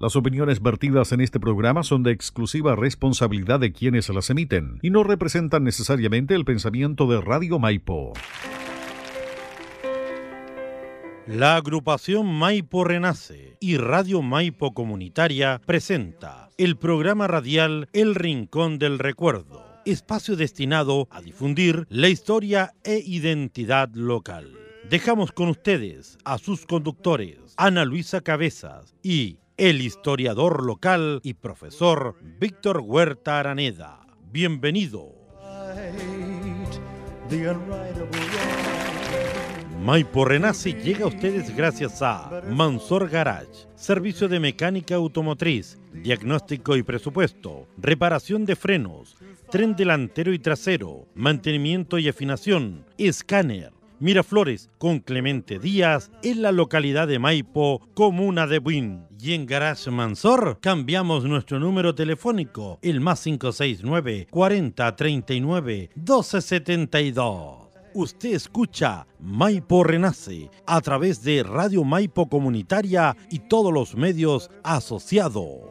Las opiniones vertidas en este programa son de exclusiva responsabilidad de quienes las emiten y no representan necesariamente el pensamiento de Radio Maipo. La agrupación Maipo Renace y Radio Maipo Comunitaria presenta el programa radial El Rincón del Recuerdo, espacio destinado a difundir la historia e identidad local. Dejamos con ustedes a sus conductores, Ana Luisa Cabezas y el historiador local y profesor Víctor Huerta Araneda. Bienvenido. Maipo Renace llega a ustedes gracias a Mansor Garage, servicio de mecánica automotriz, diagnóstico y presupuesto, reparación de frenos, tren delantero y trasero, mantenimiento y afinación, escáner Miraflores con Clemente Díaz en la localidad de Maipo, comuna de Buin. Y en Garage Mansor cambiamos nuestro número telefónico, el más 569 40 39 1272. Usted escucha Maipo Renace a través de Radio Maipo Comunitaria y todos los medios asociados.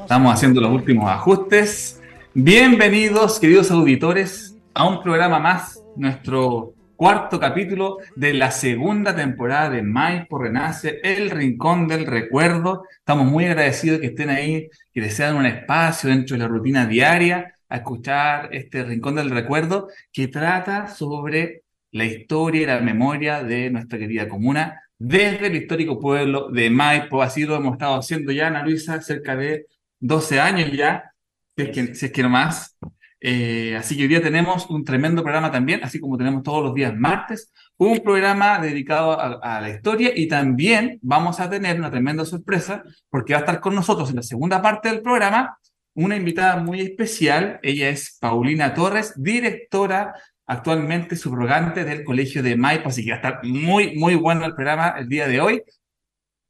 Estamos haciendo los últimos ajustes. Bienvenidos, queridos auditores, a un programa más, nuestro cuarto capítulo de la segunda temporada de Maipo Renace, El Rincón del Recuerdo. Estamos muy agradecidos que estén ahí, que les sean un espacio dentro de la rutina diaria a escuchar este Rincón del Recuerdo que trata sobre la historia y la memoria de nuestra querida comuna desde el histórico pueblo de Maipo. Así lo hemos estado haciendo ya, Ana Luisa, cerca de 12 años ya, si es que, no más. Eh, así que hoy día tenemos un tremendo programa también, así como tenemos todos los días martes, un programa dedicado a, la historia y también vamos a tener una tremenda sorpresa porque va a estar con nosotros en la segunda parte del programa una invitada muy especial. Ella es Paulina Torres, directora actualmente subrogante del Colegio de Maipo, así que va a estar muy, muy bueno el programa el día de hoy.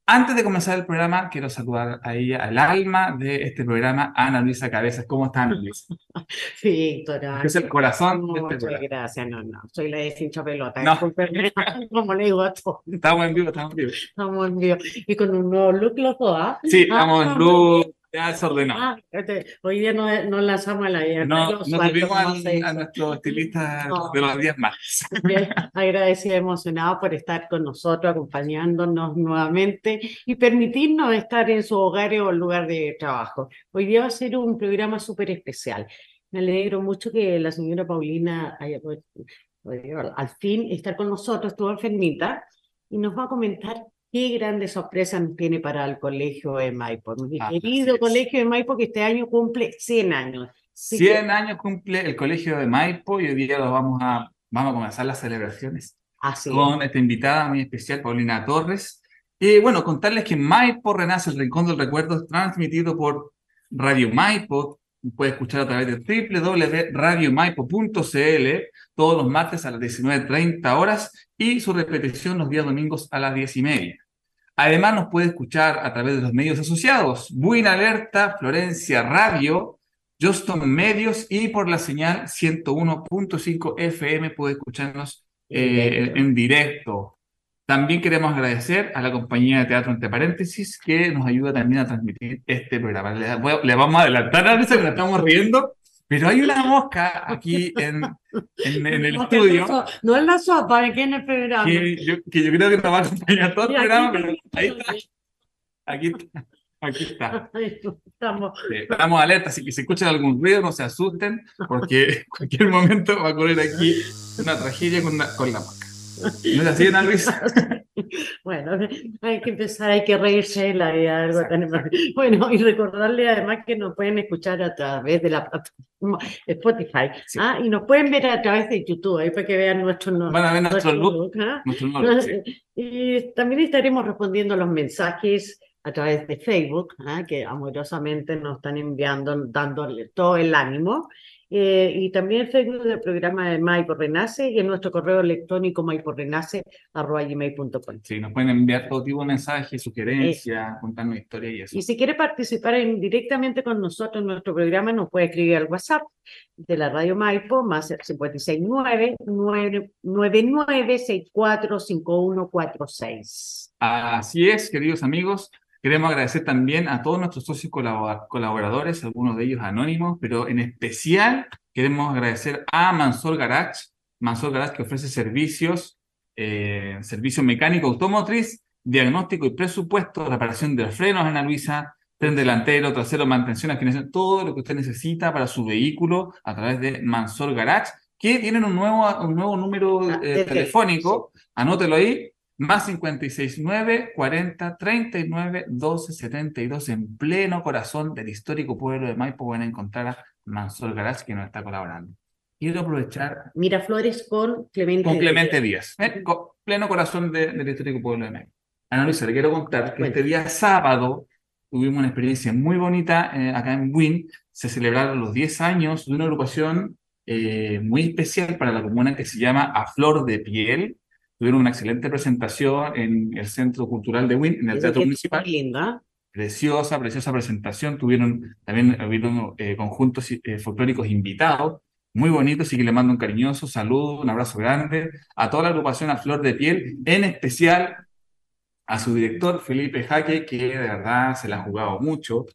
Antes de comenzar el programa, quiero saludar a ella, al alma de este programa, Ana Luisa Cabezas. ¿Cómo está, Ana Luisa? Sí, doctora. Es el corazón de este Muchas gracias, no, no, soy la de cincha pelota. No. como le digo a todos. Estamos en vivo, estamos en vivo. Estamos en vivo. Y con un nuevo look los dos, ¿ah? Sí, estamos en ah, look ya desordenado. Ah, este, hoy día no, no lanzamos a la idea. No, no tuvimos a, nuestro estilista de los días más. Bien, agradecido, emocionado por estar con nosotros, acompañándonos nuevamente y permitirnos estar en su hogar o lugar de trabajo. Hoy día va a ser un programa súper especial. Me alegro mucho que la señora Paulina haya podido al fin estar con nosotros, estuvo enfermita, y nos va a comentar qué grandes sorpresas tiene para el colegio de Maipo. Mi ah, querido colegio de Maipo que este año cumple 100 años. 100 años cumple el colegio de Maipo y hoy día los vamos a, vamos a comenzar las celebraciones Así con esta invitada muy especial, Paulina Torres. Y bueno, contarles que Maipo Renace, el Rincón del Recuerdo, es transmitido por Radio Maipo. Puede escuchar a través de www.radiomaipo.cl todos los martes a las 19.30 horas y su repetición los días domingos a las 10.30. Además, nos puede escuchar a través de los medios asociados, Buena Alerta, Florencia Radio, Juston Medios y por la señal 101.5 FM puede escucharnos eh, en directo. También queremos agradecer a la compañía de teatro entre paréntesis que nos ayuda también a transmitir este programa. Le, vamos a adelantar a veces que nos estamos riendo pero hay una mosca aquí en, en, el estudio. No es la sopa, aquí en el programa. Que yo, que yo creo que nos va a acompañar todo el programa, pero ahí está. Aquí está. Aquí está. Estamos. estamos alerta, así que si escuchan algún ruido, no se asusten, porque en cualquier momento va a ocurrir aquí una tragedia con, con la mosca. ¿No es así, Ana Luisa? Bueno, hay que empezar, hay que reírse la vida. Algo tan... Bueno, y recordarle además que nos pueden escuchar a través de la plataforma Spotify. ¿ah? Y nos pueden ver a través de YouTube, ahí para que vean nuestro Van a ver nuestro, look. ¿ah? Y también estaremos respondiendo los mensajes a través de Facebook, ¿ah? que amorosamente nos están enviando, dándole todo el ánimo. Eh, y también el Facebook del programa de Maipo Renace y en nuestro correo electrónico maiporrenace.com. Sí, nos pueden enviar todo tipo de mensajes, sugerencias, contarnos historias y eso. Y si quiere participar directamente con nosotros en nuestro programa, nos puede escribir al WhatsApp de la Radio Maipo, más el 569-9964-5146. Así es, queridos amigos. Queremos agradecer también a todos nuestros socios colaboradores, algunos de ellos anónimos, pero en especial queremos agradecer a Mansor Garage, Mansor Garage que ofrece servicios, eh, servicio mecánico automotriz, diagnóstico y presupuesto, reparación de frenos en la Luisa, tren delantero, trasero, mantención, afinación, todo lo que usted necesita para su vehículo a través de Mansor Garage, que tienen un nuevo, un nuevo número ah, eh, telefónico, anótelo ahí, más 569 40 39 12 72 en pleno corazón del histórico pueblo de Maipo pueden encontrar a Mansor Garage que nos está colaborando. Quiero aprovechar. Miraflores con Clemente Con Clemente Díaz. ¿eh? pleno corazón del histórico pueblo de Maipo. Ana Luisa, le quiero contar que este día sábado tuvimos una experiencia muy bonita eh, acá en Wynn. Se celebraron los 10 años de una agrupación eh, muy especial para la comuna que se llama A Flor de Piel Tuvieron una excelente presentación en el Centro Cultural de Wynn, en el Teatro Municipal. Linda. Preciosa, preciosa presentación. Tuvieron también hubieron, eh, conjuntos eh, folclóricos invitados, muy bonitos, así que le mando un cariñoso saludo, un abrazo grande a toda la agrupación a Flor de Piel, en especial a su director, Felipe Jaque, que de verdad se la ha jugado mucho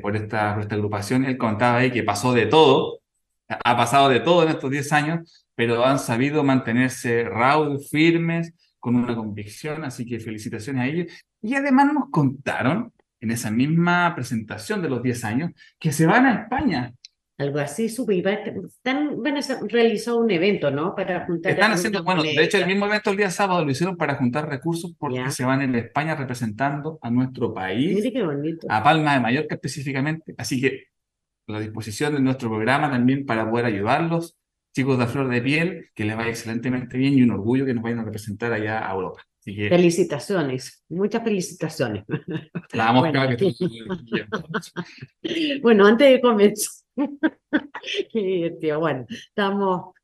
por, esta, por esta agrupación. Él contaba ahí que pasó de todo, ha pasado de todo en estos 10 años, pero han sabido mantenerse raudos, firmes, con una convicción, así que felicitaciones a ellos. Y además nos contaron en esa misma presentación de los 10 años que se van a España. Algo así, supe, están, van a realizar un evento, ¿no? Para juntar. Están haciendo, bueno, de hecho, el mismo evento el día sábado lo hicieron para juntar recursos porque se van en España representando a nuestro país. Mire qué bonito. A Palma de Mallorca específicamente. Así que la disposición de nuestro programa también para poder ayudarlos chicos de Flor de Piel, que les vaya excelentemente bien y un orgullo que nos vayan a representar allá a Europa. Felicitaciones, muchas felicitaciones. La bueno. bueno, antes de comenzar, bueno, estamos...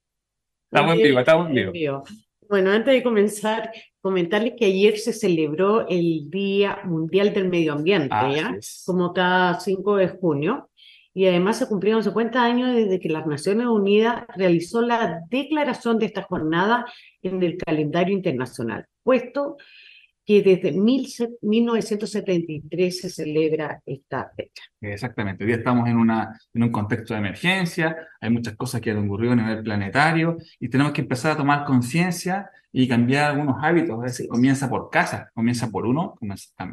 Estamos en vivo, estamos en vivo. Bueno, antes de comenzar, comentarles que ayer se celebró el Día Mundial del Medio Ambiente, ¿ya? Como cada 5 de junio y además se cumplieron 50 años desde que las Naciones Unidas realizó la declaración de esta jornada en el calendario internacional, puesto que desde 1973 se celebra esta fecha. Exactamente, hoy día estamos en, una, en un contexto de emergencia, hay muchas cosas que han ocurrido a nivel planetario y tenemos que empezar a tomar conciencia y cambiar algunos hábitos. A veces comienza por casa, comienza por uno,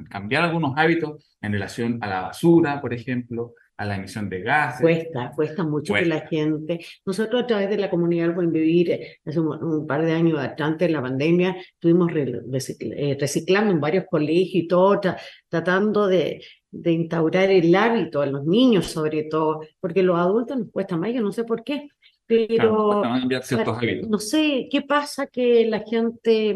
cambiar algunos hábitos en relación a la basura, por ejemplo, a la emisión de gases. Cuesta, cuesta mucho que la gente. Nosotros a través de la comunidad Buen Vivir, hace un, par de años antes de la pandemia, estuvimos eh, reciclando en varios colegios y todo, tratando de, de instaurar el hábito a los niños sobre todo, porque los adultos nos cuesta más, yo no sé por qué, pero no sé qué pasa que la gente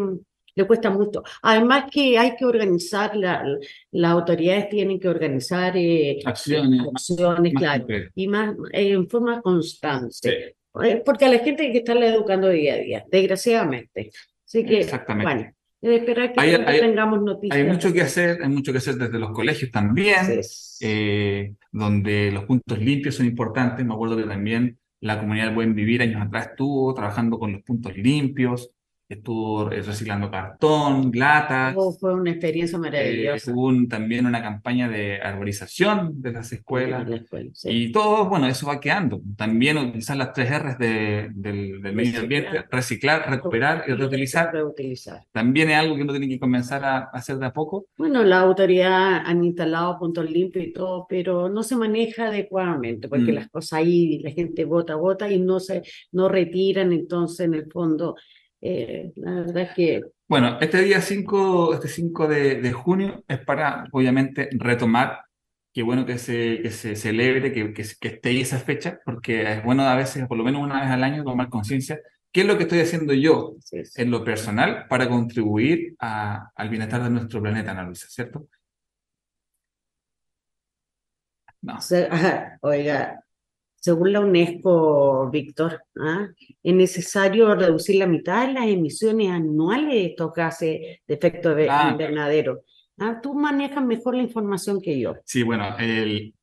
le cuesta mucho. Además que hay que organizar, la, las autoridades tienen que organizar eh, acciones, acciones claro, y más eh, en forma constante. Eh, porque a la gente hay que estarla educando día a día, desgraciadamente. Así que, Exactamente. bueno, esperar que hay, tengamos noticias. Hay mucho que hacer, hay mucho que hacer desde los colegios también, donde los puntos limpios son importantes. Me acuerdo que también la comunidad del Buen Vivir años atrás estuvo trabajando con los puntos limpios, estuvo reciclando cartón, latas. Oh, fue una experiencia maravillosa. Eh, hubo también una campaña de arborización de las escuelas. Y todo, bueno, eso va quedando. También utilizar las tres R's de, del, del medio ambiente, reciclar, recuperar y reutilizar. reutilizar. También es algo que uno tiene que comenzar a hacer de a poco. Bueno, la autoridad han instalado puntos limpios y todo, pero no se maneja adecuadamente, porque mm. las cosas ahí, la gente vota, vota y no se no retiran, entonces en el fondo eh, la verdad es que... Bueno, este día 5, este 5 de, de, junio es para, obviamente, retomar, qué bueno que se, que se celebre, que, que, que esté ahí esa fecha, porque es bueno a veces, por lo menos una vez al año, tomar conciencia ¿Qué es lo que estoy haciendo yo en lo personal para contribuir a, al bienestar de nuestro planeta, Ana Luisa, ¿cierto? No. oiga, según la UNESCO, Víctor, ¿ah? es necesario reducir la mitad de las emisiones anuales de estos gases de efecto de invernadero. ¿ah? Tú manejas mejor la información que yo. Sí, bueno, el,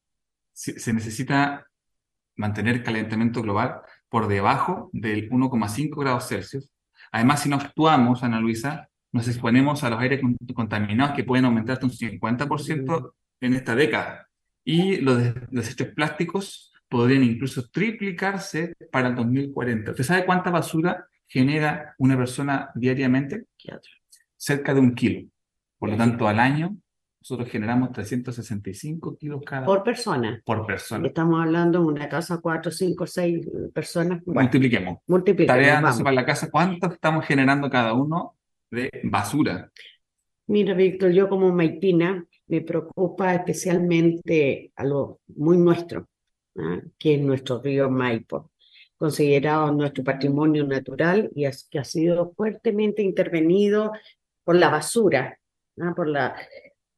se, se necesita mantener calentamiento global por debajo del 1,5 grados Celsius. Además, si no actuamos, Ana Luisa, nos exponemos a los aires con- contaminados que pueden aumentar hasta un 50% en esta década. Y los des- desechos plásticos podrían incluso triplicarse para el 2040. ¿Usted sabe cuánta basura genera una persona diariamente? Cerca de un kilo. Por lo tanto, al año nosotros generamos 365 kilos cada Por persona. por persona. Estamos hablando de una casa, cuatro, cinco, seis personas. Bueno, Multipliquemos. entonces vamos. para la casa, ¿cuánto estamos generando cada uno de basura? Mira, Víctor, yo como maipina me preocupa especialmente algo muy nuestro, que es nuestro río Maipo, considerado nuestro patrimonio natural y es- que ha sido fuertemente intervenido por la basura, por la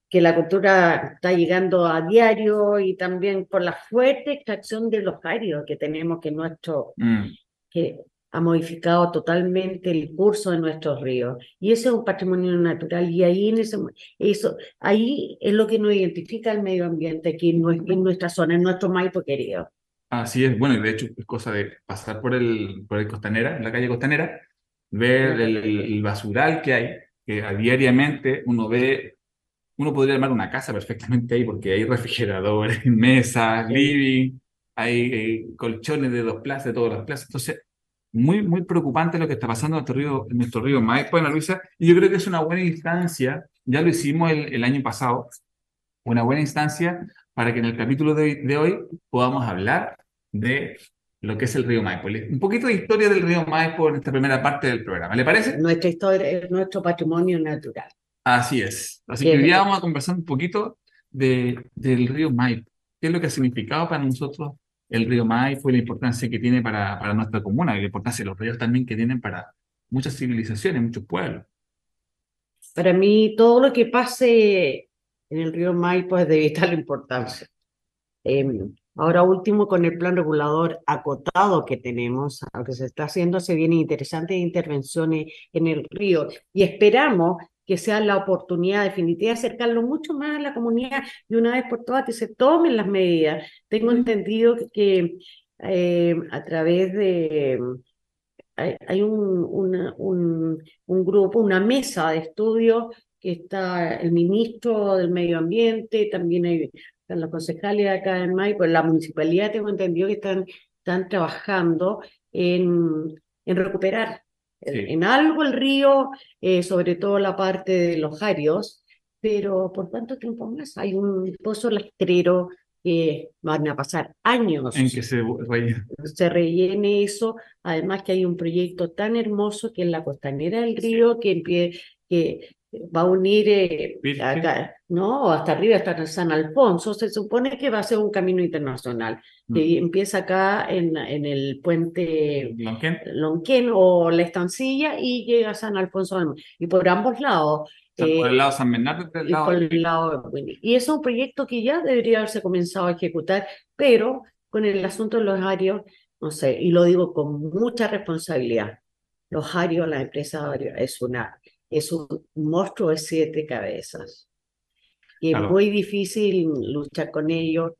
que la cultura está llegando a diario y también por la fuerte extracción de los arios que tenemos que nuestro Mm, que ha modificado totalmente el curso de nuestros ríos. Y ese es un patrimonio natural y ahí, en ese, eso, ahí es lo que nos identifica el medio ambiente aquí en, nue- en nuestra zona, en nuestro Maipo querido. Así es, bueno, y de hecho es cosa de pasar por el, por el Costanera, en la calle Costanera, ver el, el basural que hay, que a diariamente uno ve, uno podría armar una casa perfectamente ahí porque hay refrigeradores, mesas, living, hay eh, colchones de dos plazas, de todas las plazas. Entonces, muy, muy preocupante lo que está pasando en nuestro río, en nuestro río Maipo, Ana Luisa, y yo creo que es una buena instancia, ya lo hicimos el, el año pasado, una buena instancia para que en el capítulo de, de hoy podamos hablar de lo que es el río Maipo. Un poquito de historia del río Maipo en esta primera parte del programa, ¿le parece? Nuestra historia es nuestro patrimonio natural. Así es. Así Bien. que hoy día vamos a conversar un poquito de, del río Maipo. ¿Qué es lo que ha significado para nosotros el río Maipo y la importancia que tiene para, para nuestra comuna y la importancia de los ríos también que tienen para muchas civilizaciones, muchos pueblos? Para mí, todo lo que pase en el río Maipo es de vital importancia. Em, ahora último, con el plan regulador acotado que tenemos, aunque se está haciendo, se vienen interesantes intervenciones en el río y esperamos que sea la oportunidad definitiva de acercarlo mucho más a la comunidad y una vez por todas que se tomen las medidas. Tengo entendido que eh, a través de hay, hay un, una- un, un grupo, una mesa de estudio que está el ministro del Medio Ambiente, también hay están los concejales acá en Maipo, la municipalidad tengo entendido que están, están trabajando en, en recuperar Sí. en algo el río, eh, sobre todo la parte de los jarios, pero ¿por cuánto tiempo más? Hay un pozo lastrero que van a pasar años En que se rellene eso, además que hay un proyecto tan hermoso que es la costanera del río, que, que va a unir eh, acá, ¿no? Hasta arriba, hasta San Alfonso, se supone que va a ser un camino internacional, que empieza acá en, en el puente Lonquén. Lonquén o la Estancilla y llega a San Alfonso, y por ambos lados. San- por eh, el lado de San Bernardo y por el y lado por el lado de. Y es un proyecto que ya debería haberse comenzado a ejecutar, pero con el asunto de los arios, no sé, y lo digo con mucha responsabilidad, los arios, la empresa Ario, es una, es un monstruo de siete cabezas. Y es Claro. muy difícil luchar con ellos.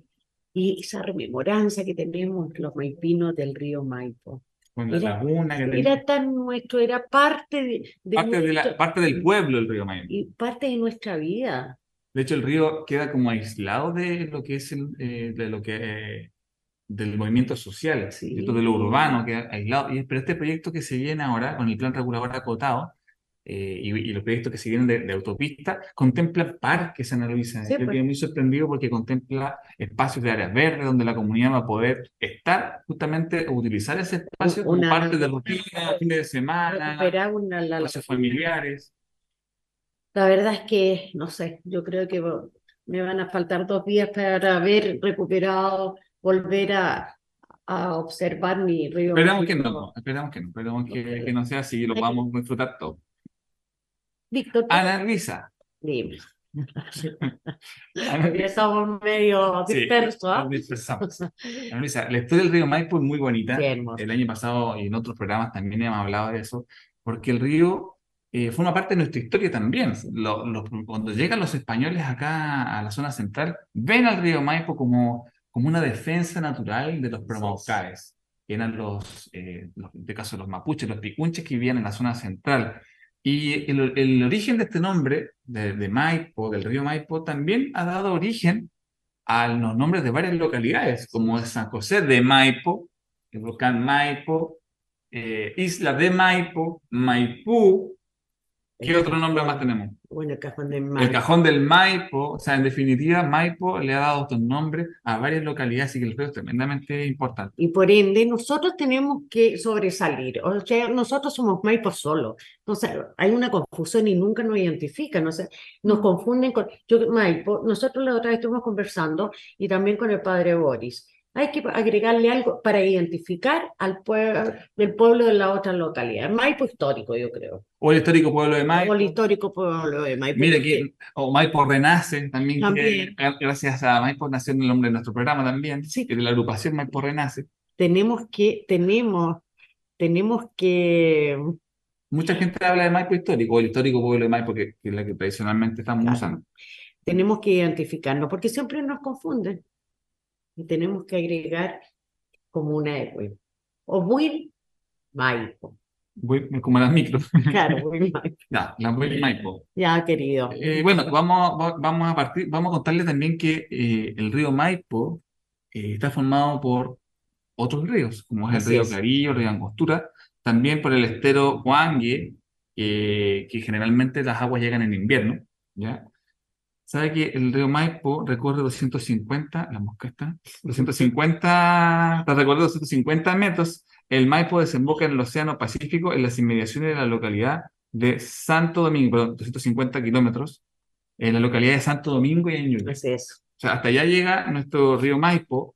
Y esa rememoranza que tenemos los maipinos del río Maipo. con Era- laguna que. Era tan nuestro, era parte de, de parte, de la, nuestro- parte del pueblo el río Maipo. y parte de nuestra vida. De hecho, el río queda como aislado de lo que es el, eh, de lo que eh, del movimiento social, Sí. de lo urbano, queda aislado. Y, pero este proyecto que se viene ahora con el plan regulador acotado eh, y, y los proyectos que se vienen de, de autopista contempla parques, Ana Luisa. Sí, Yo pues. quedé muy sorprendido porque contempla espacios de áreas verdes donde la comunidad va a poder estar justamente utilizar ese espacio como Una- parte de rutina, fines de semana, una, la, la- espacios familiares. la verdad es que, no sé, yo creo que me van a faltar dos días para haber recuperado, volver a, a observar mi río. Esperamos que no, esperamos que no, esperamos que, que no sea así y lo podamos disfrutar todo. Víctor, Ana Luisa, dime. Estamos medio Sí, dispersos. ¿ah? nos dispersamos. Ana Luisa, la historia del río Maipo es muy bonita. El año pasado y en otros programas también hemos hablado de eso, porque el río eh, forma parte de nuestra historia también. Lo- lo- cuando llegan los españoles acá a la zona central, ven al río Maipo como, como una defensa natural de los promaucaes, que eran los, eh, los, en este caso los mapuches, los picunches que vivían en la zona central. Y el, origen de este nombre, de, Maipo, del río Maipo, también ha dado origen a los nombres de varias localidades, como San José de Maipo, el volcán Maipo, eh, Isla de Maipo, Maipú. ¿Qué otro nombre más tenemos? Bueno, el cajón del El mar. Cajón del Maipo, o sea, en definitiva, Maipo le ha dado estos nombres a varias localidades, así que el río es tremendamente importante. Y por ende, nosotros tenemos que sobresalir. O sea, nosotros somos Maipo solo. Entonces, hay una confusión y nunca nos identifican. O sea, nos confunden con. Yo, Maipo, nosotros la otra vez estuvimos conversando y también con el padre Boris. Hay que agregarle algo para identificar al pueblo del pueblo de la otra localidad. Maipo histórico, yo creo. O el histórico pueblo de O Maipo. el histórico pueblo de Maipo. Mira porque aquí, o Maipo Renace, también, que, También. gracias a Maipo nació el nombre de nuestro programa también, Sí. que de la agrupación Maipo Renace. Tenemos que, tenemos, tenemos que Mucha gente habla de Maipo histórico, o el histórico pueblo de Maipo, que, que es la que tradicionalmente estamos Claro. usando. tenemos que identificarnos, porque siempre nos confunden. Y tenemos que agregar como una E. O Will Maipo. Como las micros. Claro, Will Maipo. Ya, la Will Maipo. Ya, querido. Eh, bueno, vamos, va- vamos a partir, vamos a contarle también que eh, el río Maipo eh, está formado por otros ríos, como es el río es. Clarillo, el río Angostura, también por el estero Huangue, eh, que generalmente las aguas llegan en invierno, ¿ya? ¿Sabe que el río Maipo recorre 250, la mosca está, 250, recorre 250 metros, el Maipo desemboca en el Océano Pacífico en las inmediaciones de la localidad de Santo Domingo, perdón, 250 kilómetros, en la localidad de Santo Domingo y en Ñuble. Así es. O sea, hasta allá llega nuestro río Maipo.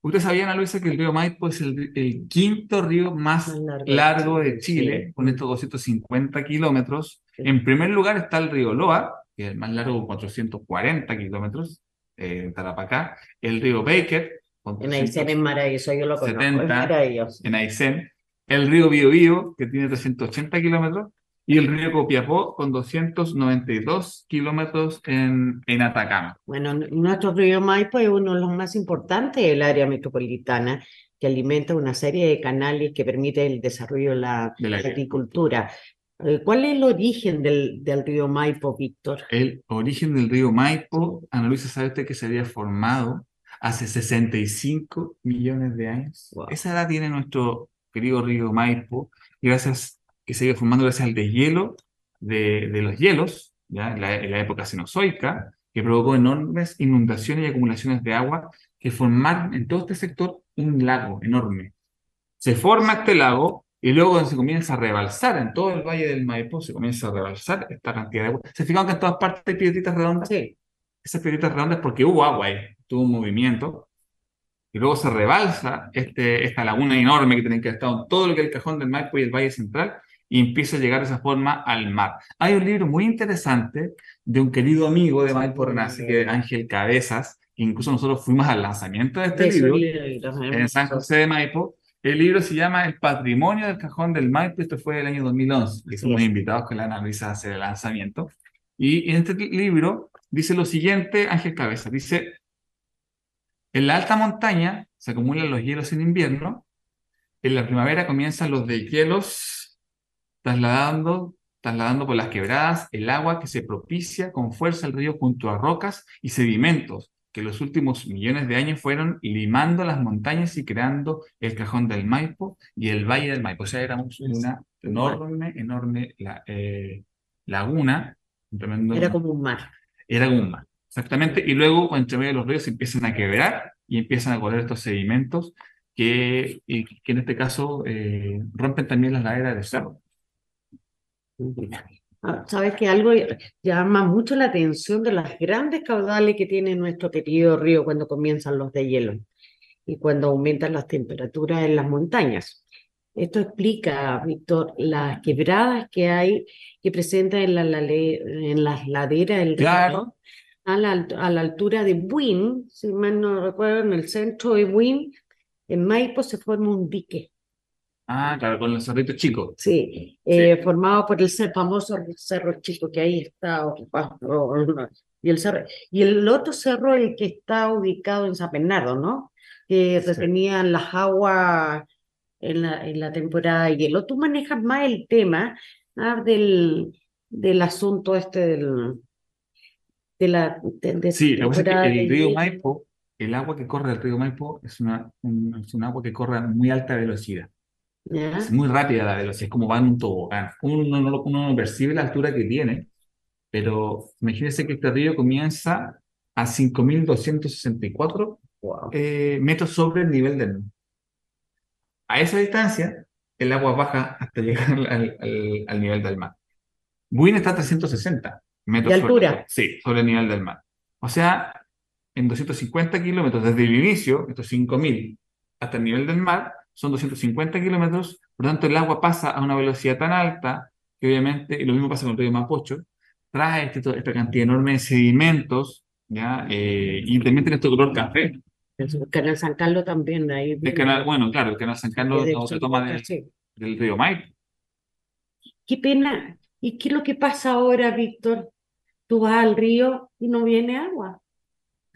¿Ustedes sabían, Ana Luisa, que el río Maipo es el, el quinto río más largo de largo de Chile, con estos 250 kilómetros? Sí. En primer lugar está el río Loa, que es el más largo, con 440 kilómetros, eh, en Tarapacá. El río Baker, con En Aysén es maravilloso, yo lo conozco. Es 70. maravilloso. en Aysén, el río Biobío, que tiene 380 kilómetros, y el río Copiapó, con 292 kilómetros en, en Atacama. Bueno, nuestro río Maipo es uno de los más importantes del área metropolitana, que alimenta una serie de canales que permite el desarrollo de la De la agricultura. Eh, ¿Cuál es el origen del, del río Maipo, Víctor? El origen del río Maipo, Ana Luisa, ¿sabe usted que se había formado hace 65 millones de años? Wow. Esa edad tiene nuestro querido río Maipo, gracias, que se iba formando gracias al deshielo de, de los hielos, ya en la, en la época cenozoica, que provocó enormes inundaciones y acumulaciones de agua que formaron en todo este sector un lago enorme. Se forma este lago y luego se comienza a rebalsar en todo el valle del Maipo, se comienza a rebalsar esta cantidad de agua. ¿Se fijan que en todas partes hay piedritas redondas? Sí, Esas piedritas redondas porque hubo agua ahí, tuvo un movimiento. Y luego se rebalsa este, esta laguna enorme que tiene que estado en todo lo que es el cajón del Maipo y el Valle Central y empieza a llegar de esa forma al mar. Hay un libro muy interesante de un querido amigo de Maipo Renace, que es Ángel Cabezas, que incluso nosotros fuimos al lanzamiento de este de libro libros, en San. José de Maipo. El libro se llama El Patrimonio del Cajón del Maipo. Esto fue el año 2011. Y somos invitados con la Ana Luisa a hacer el lanzamiento. Y en este libro dice lo siguiente, Ángel Cabeza. Dice, en la alta montaña se acumulan los hielos en invierno. En la primavera comienzan los deshielos trasladando, trasladando por las quebradas el agua que se propicia con fuerza al río junto a rocas y sedimentos que los últimos millones de años fueron limando las montañas y creando el cajón del Maipo y el valle del Maipo. O sea, éramos una enorme, enorme la- eh, laguna. un tremendo- Era como un mar. era como un mar. Exactamente. Y luego, entre medio de los ríos, se empiezan a quebrar y empiezan a correr estos sedimentos que, y que en este caso eh, rompen también las laderas de cerro. Ah, Sabes que algo llama mucho la atención de las grandes caudales que tiene nuestro querido río cuando comienzan los de hielo y cuando aumentan las temperaturas en las montañas. Esto explica, Víctor, las quebradas que hay que presentan en, la, en las laderas del Claro. a la, a la altura de Buin, si mal no recuerdo, en el centro de Buin, en Maipo se forma un dique. Ah, claro, con los cerritos chicos. Sí, eh, formado por el famoso cerro chico que ahí está. Y el, cerro, y el otro cerro, el que está ubicado en San Bernardo, ¿no? Que Sí. retenían las aguas en la, en la temporada de hielo. Tú manejas más el tema ah, del, del asunto este del, de la de, de Sí, lo que pasa es que el río. Maipo, el agua que corre del río Maipo es una, un, es un agua que corre a muy alta velocidad. Es muy rápida la velocidad, es como va en un tobogán. Uno no, uno no percibe la altura que tiene, pero imagínense que este río comienza a 5.264 Wow. eh, metros sobre el nivel del mar. A esa distancia, el agua baja hasta llegar al, al- al nivel del mar. Buin está a 360 metros ¿De sobre- altura? sí, sobre el nivel del mar. O sea, en 250 kilómetros desde el inicio, estos 5.000 hasta el nivel del mar, son 250 kilómetros, por lo tanto el agua pasa a una velocidad tan alta que obviamente, y lo mismo pasa con el río Mapocho, trae este- esta cantidad enorme de sedimentos, ¿ya? Eh, y también tiene este color café. El canal San Carlos también, ahí El canal, bueno, claro, el canal San Carlos no se toma sí. del río Maipo. Qué pena. ¿Y qué es lo que pasa ahora, Víctor? Tú vas al río y no viene agua.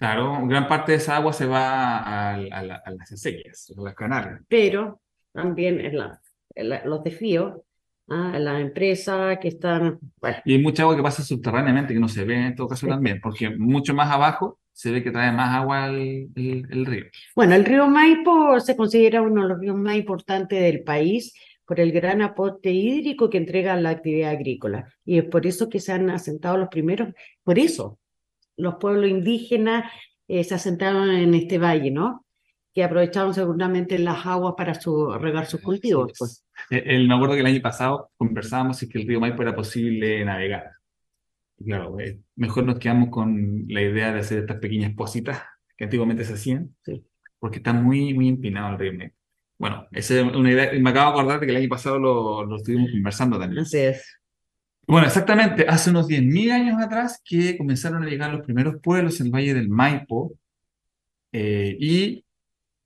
Claro, gran parte de esa agua se va a, la- a las acequias, a las canales. Pero también en la- en la- los desvíos, ah, las empresas que están, bueno, Y hay mucha agua que pasa subterráneamente que no se ve en todo caso Sí. también, porque mucho más abajo se ve que trae más agua el, el- el río. Bueno, el río Maipo se considera uno de los ríos más importantes del país por el gran aporte hídrico que entrega a la actividad agrícola. Y es por eso que se han asentado los primeros, por eso los pueblos indígenas eh, se asentaron en este valle, ¿no? Que aprovecharon seguramente las aguas para su, regar sus cultivos. Pues. Eh, el- me acuerdo que el año pasado conversábamos si es que el río Maipo era posible navegar. Y claro, eh, mejor nos quedamos con la idea de hacer estas pequeñas positas que antiguamente se hacían, Sí. porque está muy, muy empinado el río Maipo. Bueno, esa es una idea, me acabo de acordar de que el año pasado lo, lo estuvimos conversando también. Así es. Bueno, exactamente, hace unos 10.000 años atrás que comenzaron a llegar los primeros pueblos en el Valle del Maipo eh, y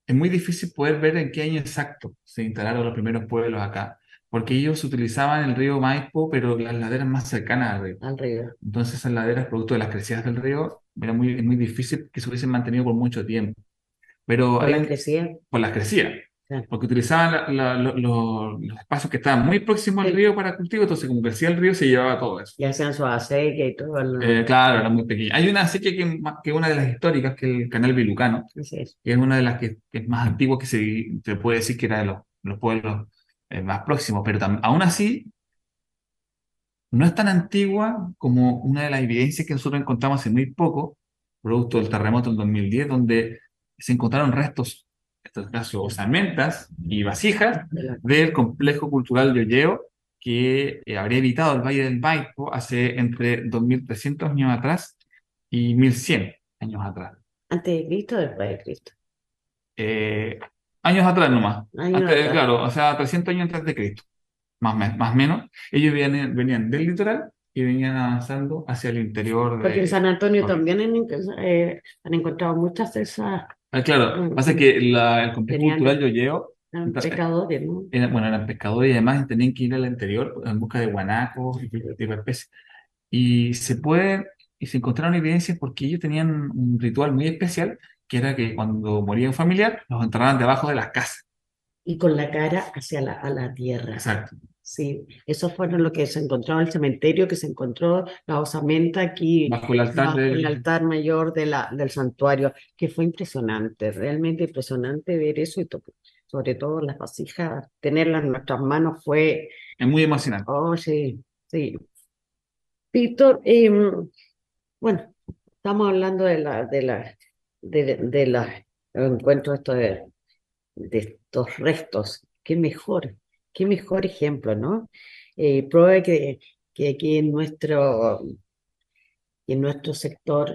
es muy difícil poder ver en qué año exacto se instalaron los primeros pueblos acá, porque ellos utilizaban el río Maipo, pero las laderas más cercanas al río. Al río. Entonces esas laderas, producto de las crecidas del río, era muy, muy difícil que se hubiesen mantenido por mucho tiempo. Pero Por la hay- crecida. por las crecidas. Porque utilizaban la- la- lo- lo- los espacios que estaban muy próximos al Sí. río para cultivo, entonces como crecía el río se llevaba todo eso. Ya sean sus acequias y todo. Eh, claro, era muy pequeña. Hay una acequia que, es más- que es una de las históricas, que es el canal Vilucano, Así es. que es una de las que, que es más antigua que se, se puede decir que era de los, los pueblos eh, más próximos, pero tam- aún así no es tan antigua como una de las evidencias que nosotros encontramos hace muy poco, producto del terremoto del 2010, donde se encontraron restos, en este caso, osamentas y vasijas del complejo cultural de Olleo que eh, habría habitado el Valle del Maipo hace entre 2.300 años atrás y 1.100 años atrás. Antes de Cristo o después de Cristo. Eh, años atrás nomás. Años Antes- atrás. Claro, o sea, 300 años antes de Cristo, más, me- más o menos. Ellos venían, venían del litoral y venían avanzando hacia el interior Porque en. San Antonio también han, eh, han encontrado muchas de esas Ah, claro, Mm, pasa que la- el complejo Tenían- cultural de Olleo eh, Entonces, pecadores, ¿no? Era- bueno, eran pescadores y además tenían que ir al interior en busca de guanacos y tipo de especies. Y se puede, y se encontraron evidencias porque ellos tenían un ritual muy especial, que era que cuando moría un familiar, los enterraban debajo de las casas. Y con la cara hacia la, a la tierra. Exacto. Sí, eso fueron lo que se encontró en el cementerio, que se encontró la osamenta aquí Bajo el altar bajo del- el altar mayor de la, del santuario, que fue impresionante, realmente impresionante ver eso y to- sobre todo las vasijas, tenerlas en nuestras manos fue, Es muy emocionante. oh sí, sí. Víctor, em, bueno, estamos hablando de la, de la, de, de la encuentro esto de, de estos restos, qué mejor, qué mejor ejemplo, ¿no? Eh, prueba que, que aquí en nuestro, en nuestro sector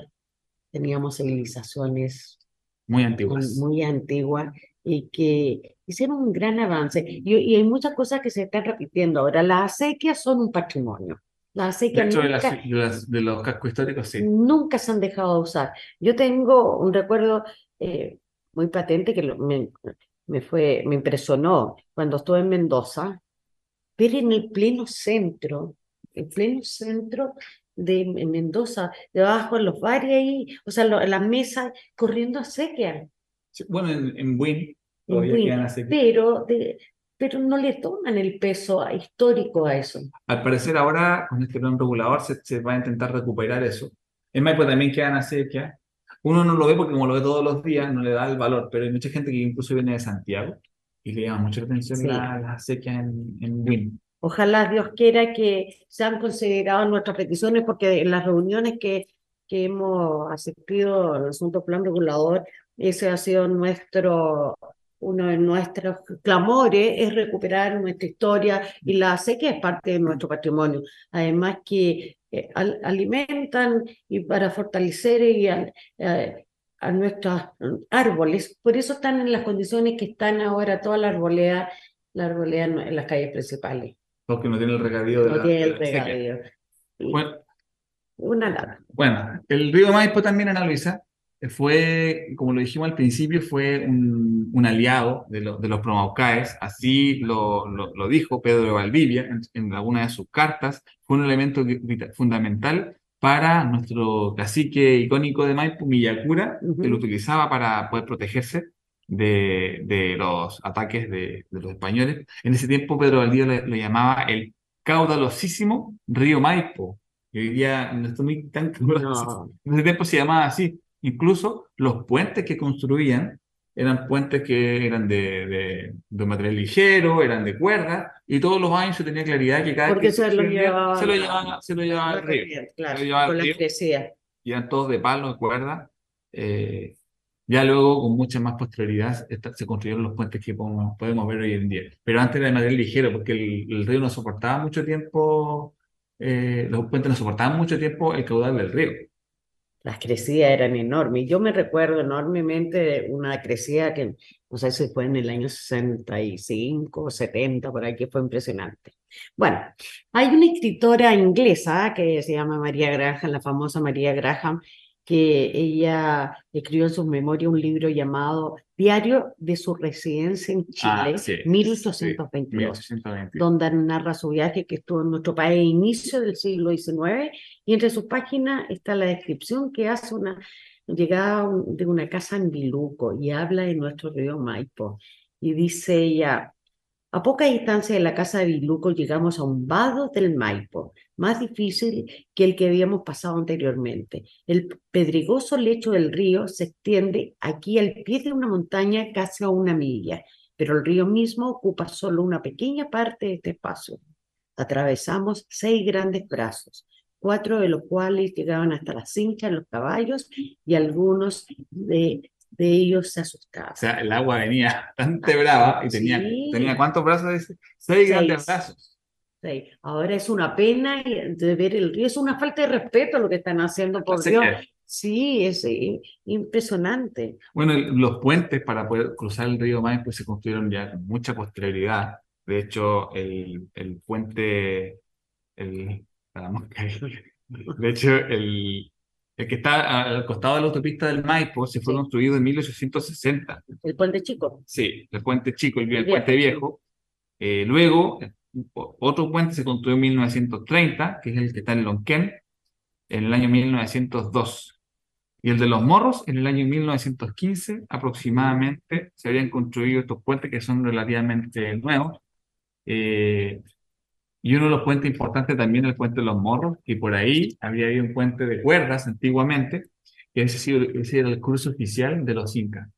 teníamos civilizaciones Muy antiguas. muy antiguas y que hicieron un gran avance. Y, y hay muchas cosas que se están repitiendo ahora. Las acequias son un patrimonio. Las acequias de, nunca, de las- de los cascos históricos, sí. nunca se han dejado de usar. Yo tengo un recuerdo eh, muy patente que lo- me, me fue, me impresionó cuando estuve en Mendoza, ver en el pleno centro, el pleno centro de en Mendoza, debajo de los bares ahí, o sea, lo- las mesas corriendo acequia. Sí, Bueno, en, en Wynn en todavía Wynn, quedan acequias. pero, de- pero no le toman el peso histórico a eso. Al parecer ahora, con este plan regulador, se, se va a intentar recuperar eso. En Maipo también quedan acequias. Uno no lo ve porque como lo ve todos los días, no le da el valor, pero hay mucha gente que incluso viene de Santiago y le llama mucho la atención Sí. la- las acequias en, en Wynn. Ojalá Dios quiera que sean consideradas nuestras peticiones, porque en las reuniones que, que hemos asistido al asunto plan regulador, ese ha sido nuestro, uno de nuestros clamores, es recuperar nuestra historia y la sequía es parte de nuestro patrimonio. Además que al- alimentan y para fortalecer y al- eh, a nuestros árboles, por eso están en las condiciones que están ahora toda la arboleda, la arboleda en las calles principales. Porque no tiene el regadío de No la, tiene el regadío. Bueno, Una lata. Bueno, el río Maipo también, Ana Luisa, eh, fue, como lo dijimos al principio, fue un, un aliado de, lo- de los Promaucaes, así lo, lo, lo dijo Pedro de Valdivia en, en alguna de sus cartas, fue un elemento vi- vita- fundamental para nuestro cacique icónico de Maipo, Millacura, Ujú. que lo utilizaba para poder protegerse de, de los ataques de, de los españoles. En ese tiempo Pedro Valdivia le, le llamaba el caudalosísimo río Maipo. Y hoy día no estoy muy tan No. en ese tiempo se llamaba así. Incluso los puentes que construían eran puentes que eran de, de, de material ligero, eran de cuerda, y todos los años se tenía claridad que cada Porque que se lo vendía, llevaban se lo a- llevaban, se lo llevaban al río. Claro, Lo llevaba al con la crecida. Y eran todos de palo, de cuerda. Eh, ya luego, con mucha más posterioridad, esta- se construyeron los puentes que podemos, podemos ver hoy en día. Pero antes era de material ligero, porque el, el río no soportaba mucho tiempo, eh, los puentes no soportaban mucho tiempo el caudal del río. Las crecidas eran enormes. Yo me recuerdo enormemente una crecida que no sé si fue en el año 65 o 70, por ahí que fue impresionante. Bueno, hay una escritora inglesa que se llama María Graham, la famosa María Graham, que ella escribió en sus memorias un libro llamado Diario de su residencia en Ah, Chile, sí, 1822. 1820. donde narra su viaje que estuvo en nuestro país a inicio del siglo XIX, y entre sus páginas está la descripción que hace una llegada de una casa en Biluco y habla de nuestro río Maipo. Y dice ella, a poca distancia de la casa de Biluco llegamos a un vado del Maipo, más difícil que el que habíamos pasado anteriormente. El pedregoso lecho del río se extiende aquí al pie de una montaña casi a una milla pero el río mismo ocupa solo una pequeña parte de este espacio. Atravesamos seis grandes brazos, cuatro de los cuales llegaban hasta las cinchas los caballos y algunos de, de ellos se asustaban. O sea, el agua venía bastante brava y tenía, Sí. tenía ¿cuántos brazos? Seis grandes brazos. Sí, Ahora es una pena de ver el río, es una falta de respeto lo que están haciendo, por Dios. Sí, es impresionante. Bueno, el- los puentes para poder cruzar el río Maipo se construyeron ya con mucha posterioridad. De hecho, el, el puente, el, de hecho, el, el que está al costado de la autopista del Maipo se fue Sí. construido en 1860. El puente chico. Sí, el puente chico, el, puente viejo. Eh, luego, otro puente se construyó en 1930, que es el que está en Lonquén, en el año 1902. Y el de los morros, en el año 1915 aproximadamente, se habían construido estos puentes que son relativamente nuevos. Eh, y uno de los puentes importantes también el puente de los morros, que por ahí había habido un puente de cuerdas antiguamente, que ese, ese era el curso oficial de los incas.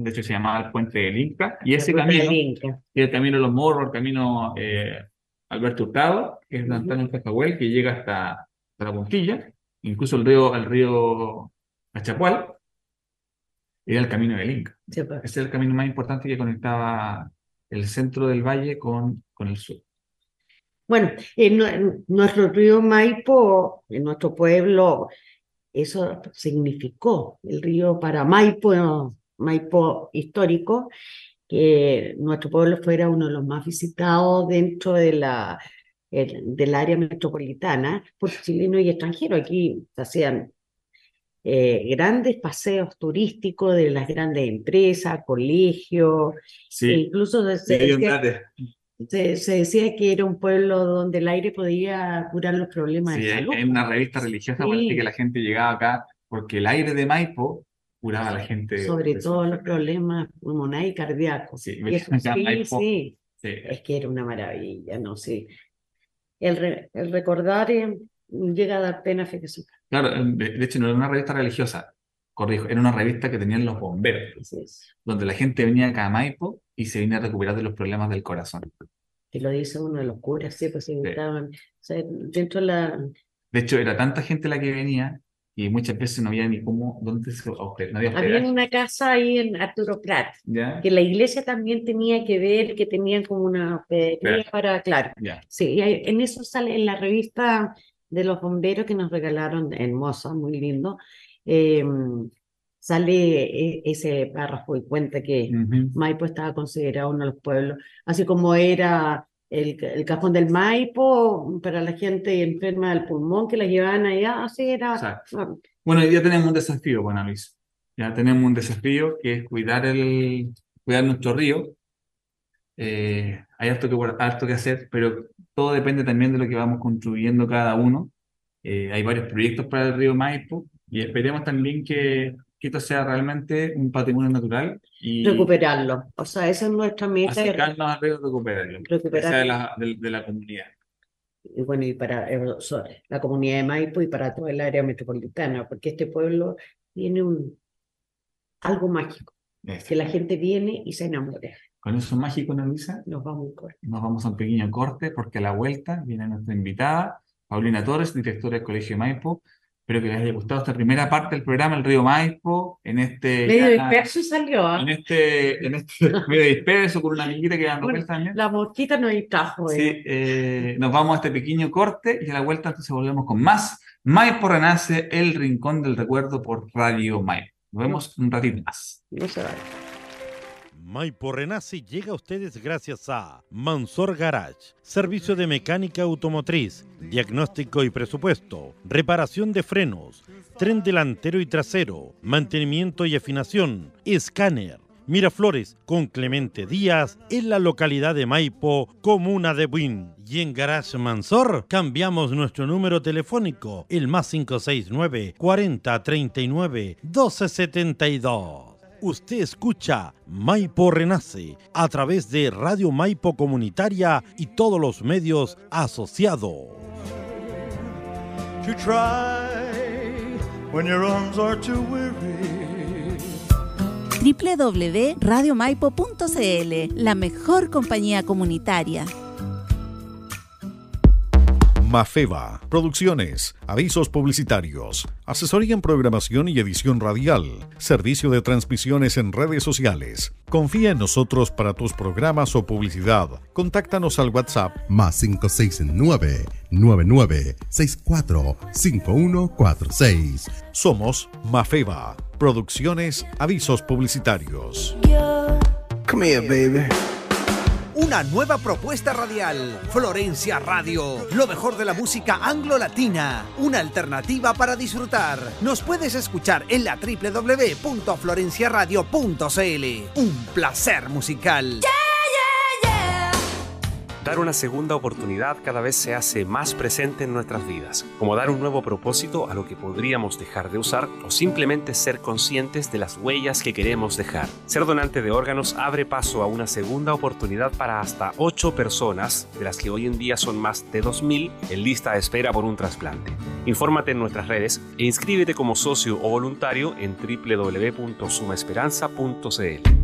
De hecho, se llamaba el puente del Inca. Y ese camino, y el camino de los morros, el camino eh, Alberto Hurtado, que es de. Antonio Cacahuel, que llega hasta, hasta la puntilla, incluso el río, el río Achapual, era el camino del Inca. Sí, pues. Ese es el camino más importante que conectaba el centro del valle con, con el sur. Bueno, en, nue- en nuestro río Maipo, en nuestro pueblo, eso significó el río para Maipo, Maipo histórico, que nuestro pueblo fuera uno de los más visitados dentro de la, del área metropolitana por chilenos y extranjeros. Aquí se hacían eh, grandes paseos turísticos de las grandes empresas, colegios, e incluso se, decía, que era un pueblo donde el aire podía curar los problemas de salud. Hay una revista religiosa parece que la gente llegaba acá porque el aire de Maipo curaba a la gente. Sobre todo los problemas pulmonares y cardíacos. Sí, sí, Es que era una maravilla, ¿no? Sí. El, el recordar eh, llega a dar pena, fíjese. Claro, de, hecho no era una revista religiosa, corrijo, era una revista que tenían los bomberos, donde la gente venía acá a Maipo y se venía a recuperar de los problemas del corazón. Que lo dice uno de los curas, sí, pues se invitaban. dentro de la... De hecho, era tanta gente la que venía y muchas veces no había ni cómo, dónde se no había, había una casa ahí en Arturo Prat, que la iglesia también tenía que ver, que tenían como una para, claro, sí, en eso sale en la revista de los bomberos que nos regalaron, hermosa, muy lindo, em, sale e, ese párrafo y cuenta que Maipo estaba considerado uno de los pueblos, así como era el, el, cajón del Maipo para la gente enferma del pulmón que la llevaban allá, así era. Ah. Bueno, ya tenemos un desafío, Juan Luis. Ya tenemos un desafío que es cuidar, el, cuidar nuestro río. Eh, hay harto que, harto que hacer, pero todo depende también de lo que vamos construyendo cada uno. Eh, hay varios proyectos para el río Maipo y esperemos también que, que esto sea realmente un patrimonio natural. Y recuperarlo. O sea, esa es nuestra meta. Acercarnos al río, recuperarlo. recuperarlo. De la, de, la comunidad. Y bueno, y para eh, la comunidad de Maipo y para toda el área metropolitana, porque este pueblo tiene un algo mágico, que la gente viene y se enamora. Con eso mágico, ¿no, Luisa? Nos vamos a un corte. Nos vamos a un pequeño corte porque a la vuelta viene nuestra invitada, Paulina Torres, directora del Colegio Maipo. Espero que les haya gustado esta primera parte del programa, el río Maipo, en este... Medio disperso salió. ¿ah? En este, en este medio disperso, con una amiguita que dando vueltas también. La mosquita no distrajo. Sí, eh. eh, nos vamos a este pequeño corte y a la vuelta entonces volvemos con más. Maipo renace, el rincón del recuerdo por Radio Maipo. Nos vemos un ratito más. No se Maipo Renace llega a ustedes gracias a Mansor Garage, servicio de mecánica automotriz, diagnóstico y presupuesto, reparación de frenos, tren delantero y trasero, mantenimiento y afinación, escáner. Miraflores con Clemente Díaz en la localidad de Maipo, comuna de Buin. Y en Garage Mansor cambiamos nuestro número telefónico, el más 569 40 39 1272 usted escucha Maipo Renace a través de Radio Maipo Comunitaria y todos los medios asociados. www.radiomaipo.cl, la mejor compañía comunitaria. Mafeva, producciones, avisos publicitarios, asesoría en programación y edición radial, servicio de transmisiones en redes sociales. Confía en nosotros para tus programas o publicidad. Contáctanos al WhatsApp más 569 9964 5146. Somos Mafeva, producciones, avisos publicitarios. Come here, baby una nueva propuesta radial. Florencia Radio, lo mejor de la música anglo-latina, una alternativa para disfrutar. Nos puedes escuchar en la www.florenciaradio.cl. Un placer musical. Dar una segunda oportunidad cada vez se hace más presente en nuestras vidas, como dar un nuevo propósito a lo que podríamos dejar de usar o simplemente ser conscientes de las huellas que queremos dejar. Ser donante de órganos abre paso a una segunda oportunidad para hasta 8 personas, de las que hoy en día son más de 2.000 en lista de espera por un trasplante. Infórmate en nuestras redes e inscríbete como socio o voluntario en www.sumaesperanza.cl.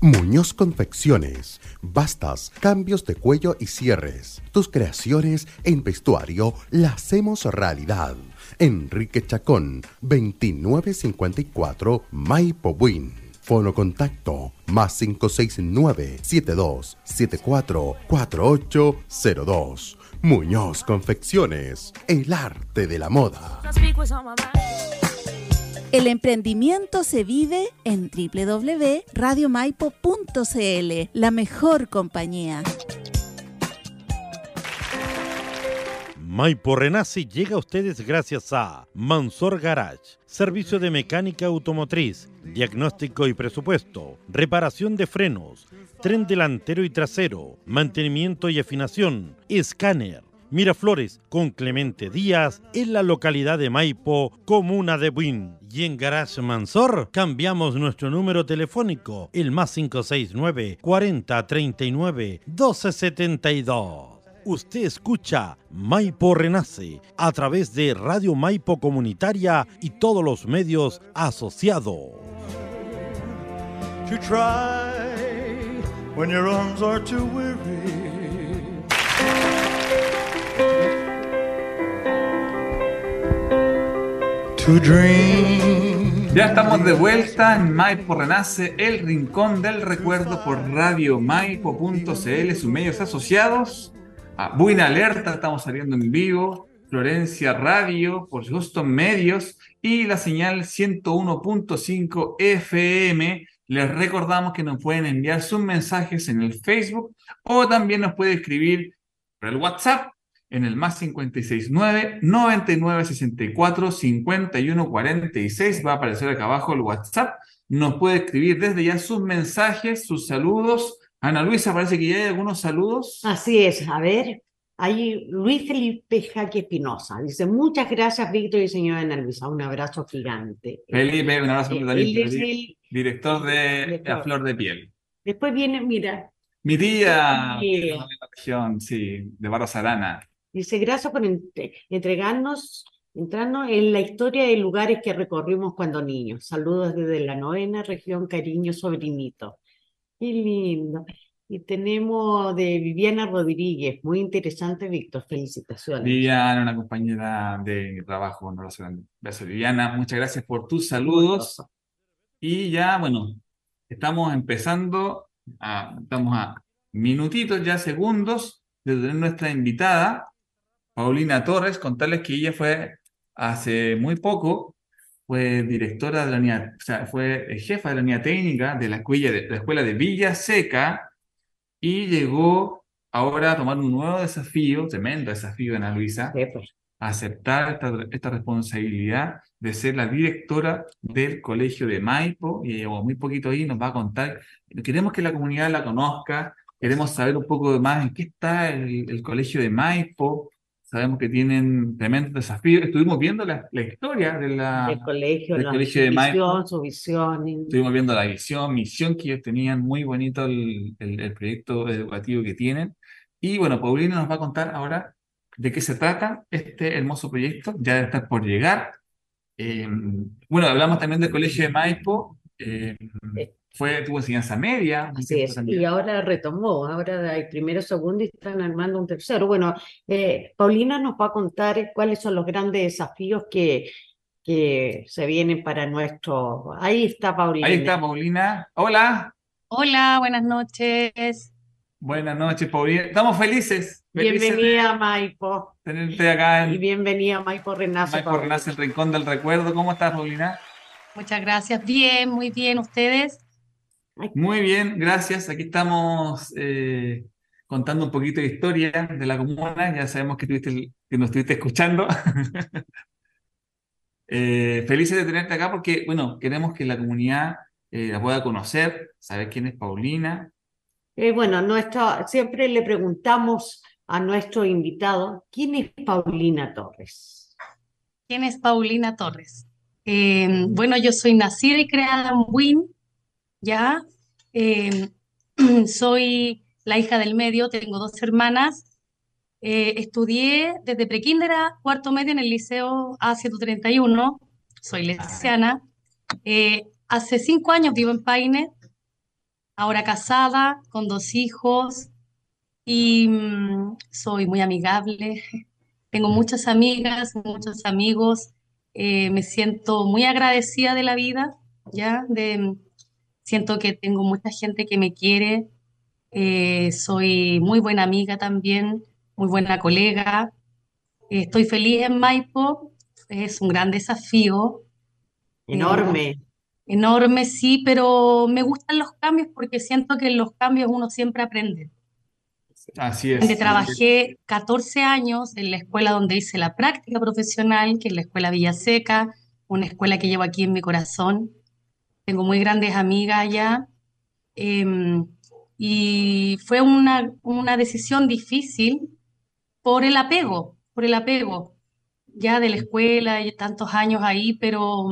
Muñoz Confecciones. Bastas, cambios de cuello y cierres. Tus creaciones en vestuario las hacemos realidad. Enrique Chacón, 2954 Maipo Buin. Fono contacto más 569-7274-4802. Muñoz Confecciones, el arte de la moda. El emprendimiento se vive en www.radiomaipo.cl, la mejor compañía. Maipo Renace llega a ustedes gracias a Mansor Garage, servicio de mecánica automotriz, diagnóstico y presupuesto, reparación de frenos, tren delantero y trasero, mantenimiento y afinación, escáner. Miraflores con Clemente Díaz en la localidad de Maipo, comuna de Buin. Y en Garage Mansor cambiamos nuestro número telefónico, el más 569 40 39 1272. Usted escucha Maipo Renace a través de Radio Maipo Comunitaria y todos los medios asociados. Ya estamos de vuelta en Maipo Renace, el rincón del recuerdo por radiomaipo.cl, sus medios asociados. A Buena Alerta, estamos saliendo en vivo. Florencia Radio, por Justo Medios y la señal 101.5 FM. Les recordamos que nos pueden enviar sus mensajes en el Facebook o también nos puede escribir por el WhatsApp en el más 569 99 64 51 46. Va a aparecer acá abajo el WhatsApp. Nos puede escribir desde ya sus mensajes, sus saludos. Ana Luisa, parece que ya hay algunos saludos. Así es, a ver, hay Luis Felipe Jaque Espinosa. Dice, muchas gracias, Víctor y señora Ana Luisa. Un abrazo gigante. Felipe, un abrazo Eh, también. él es el- Director de Director. La Flor de Piel. Después viene, mira, Mi tía Sí. de la región, sí, de Barros Arana. Dice, gracias por entre- entregarnos, entrarnos en la historia de lugares que recorrimos cuando niños. Saludos desde la novena región, cariño, sobrinito. Qué lindo. Y tenemos de Viviana Rodríguez, muy interesante, Víctor, felicitaciones. Viviana, una compañera de trabajo, un abrazo grande. Beso, Viviana, muchas gracias por tus saludos. Y ya, bueno, estamos empezando, a, estamos a minutitos, ya segundos, de tener nuestra invitada, Paulina Torres, contarles que ella fue hace muy poco, fue directora de la unidad, o sea, fue eh, jefa de la unidad técnica de la escuela de, la escuela de Villa Seca y llegó ahora a tomar un nuevo desafío, tremendo desafío, Ana Luisa, Sí, pues. aceptar esta, esta responsabilidad de ser la directora del colegio de Maipo, y llevamos muy poquito ahí, nos va a contar, queremos que la comunidad la conozca, queremos saber un poco más en qué está el, el colegio de Maipo, sabemos que tienen tremendos desafíos, estuvimos viendo la, la historia de la, del colegio, del la colegio de visión, su visión. Estuvimos viendo la visión, misión que ellos tenían, muy bonito el, el- el proyecto educativo que tienen. Y bueno, Paulina nos va a contar ahora de qué se trata este hermoso proyecto, ya debe estar por llegar. Eh, bueno, hablamos también del Colegio de Maipo, eh, fue, tuvo enseñanza media, Así es, y ahora retomó, ahora hay primero, segundo y están armando un tercero. Bueno, eh, Paulina nos va a contar cuáles son los grandes desafíos que, que se vienen para nuestro... Ahí está Paulina. Ahí está Paulina. Hola, Hola, buenas noches. buenas noches Paulina. Estamos felices, felices Bienvenida Maipo tenerte acá y en bienvenida Maipo Renace. Maipo Paulina. Renace, el Rincón del Recuerdo. ¿Cómo estás, Paulina? Muchas gracias. Bien, muy bien. ¿Ustedes? Muy bien, gracias. Aquí estamos eh, contando un poquito de historia de la comuna. Ya sabemos que, tuviste, que nos estuviste escuchando. Eh, felices de tenerte acá porque, bueno, queremos que la comunidad eh, la pueda conocer, saber quién es Paulina. Eh, bueno, nuestra, siempre le preguntamos a nuestro invitado, ¿quién es Paulina Torres? ¿Quién es Paulina Torres? Eh, bueno, yo soy nacida y creada en Buin, ¿ya? Eh, soy la hija del medio, tengo dos hermanas. Eh, estudié desde prekinder a cuarto medio en el liceo A131, soy lesbiana. Eh, hace cinco años vivo en Paine, ahora casada, con dos hijos y mm, soy muy amigable. Tengo muchas amigas, muchos amigos. eh, me siento muy agradecida de la vida, ¿ya? De, siento que tengo mucha gente que me quiere. eh, soy muy buena amiga también, muy buena colega. eh, estoy feliz en Maipo, es un gran desafío. Enorme. enorme, sí, pero me gustan los cambios porque siento que en los cambios uno siempre aprende. Así es. Donde trabajé 14 años en la escuela donde hice la práctica profesional, que es la Escuela Villaseca, una escuela que llevo aquí en mi corazón. Tengo muy grandes amigas allá. Em, y fue una, una decisión difícil por el apego, por el apego ya de la escuela y tantos años ahí, pero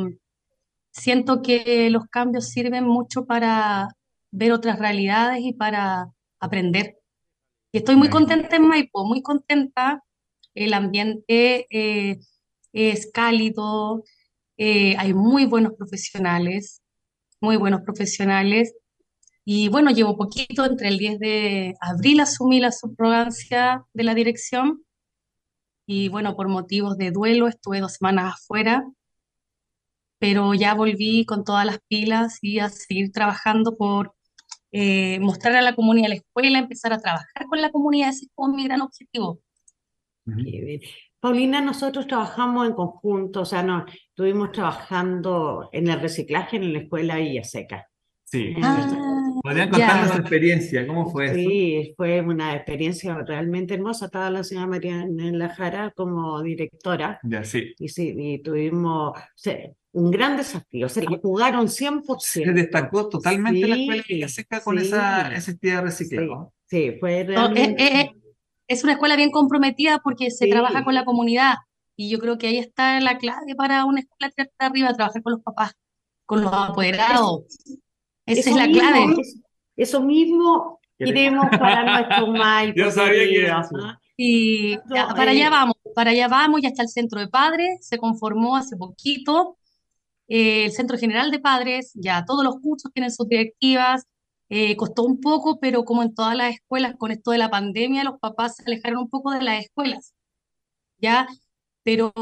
siento que los cambios sirven mucho para ver otras realidades y para aprender. Y estoy muy contenta en Maipo, muy contenta. El ambiente eh, es cálido, eh, hay muy buenos profesionales, muy buenos profesionales. Y bueno, llevo poquito, entre el 10 de abril asumí la subrogancia de la dirección y bueno, por motivos de duelo estuve dos semanas afuera, pero ya volví con todas las pilas y a seguir trabajando por eh, mostrar a la comunidad, a la escuela, empezar a trabajar con la comunidad, ese es como mi gran objetivo. Paulina, nosotros trabajamos en conjunto, o sea, no, estuvimos trabajando en el reciclaje en la escuela Villaseca. Sí. Ah, ¿Podrían contarnos su experiencia? ¿Cómo fue eso? Sí, fue una experiencia realmente hermosa. Estaba la señora María la Jara como directora Ya, sí. y sí, y tuvimos o sea, un gran desafío. Se la jugaron 100%. Se destacó totalmente la escuela Sí, Villaseca con sí, esa, esa actividad de reciclado. Sí, fue No, eh, realmente. eh, eh, es una escuela bien comprometida porque se Sí. trabaja con la comunidad y yo creo que ahí está la clave para una escuela tirarte arriba, trabajar con los papás, con los apoderados. Esa Eso es la mismo, clave. es- Eso mismo queremos para nuestro Maipo. Yo sabía que era eso. ¿ah? Y ya, para eh, allá vamos, para allá vamos, ya está el centro de padres, se conformó hace poquito. eh, el centro general de padres, ya todos los cursos tienen sus directivas. Eh, costó un poco, pero como en todas las escuelas, con esto de la pandemia, los papás se alejaron un poco de las escuelas, ¿ya? Pero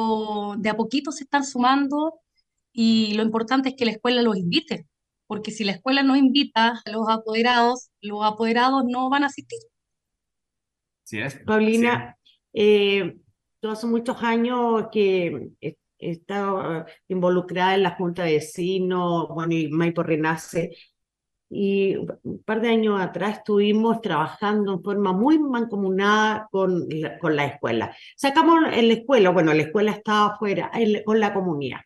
de a poquito se están sumando y lo importante es que la escuela los invite, porque si la escuela no invita a los apoderados, los apoderados no van a asistir. Sí, es. Paulina, eh, tú hace muchos años que he he estado involucrada en la Junta de Vecinos, bueno, y Maipo Renace, y un par de años atrás estuvimos trabajando en forma muy mancomunada con la, con la escuela. Sacamos la escuela, bueno, la escuela estaba afuera, con la comunidad.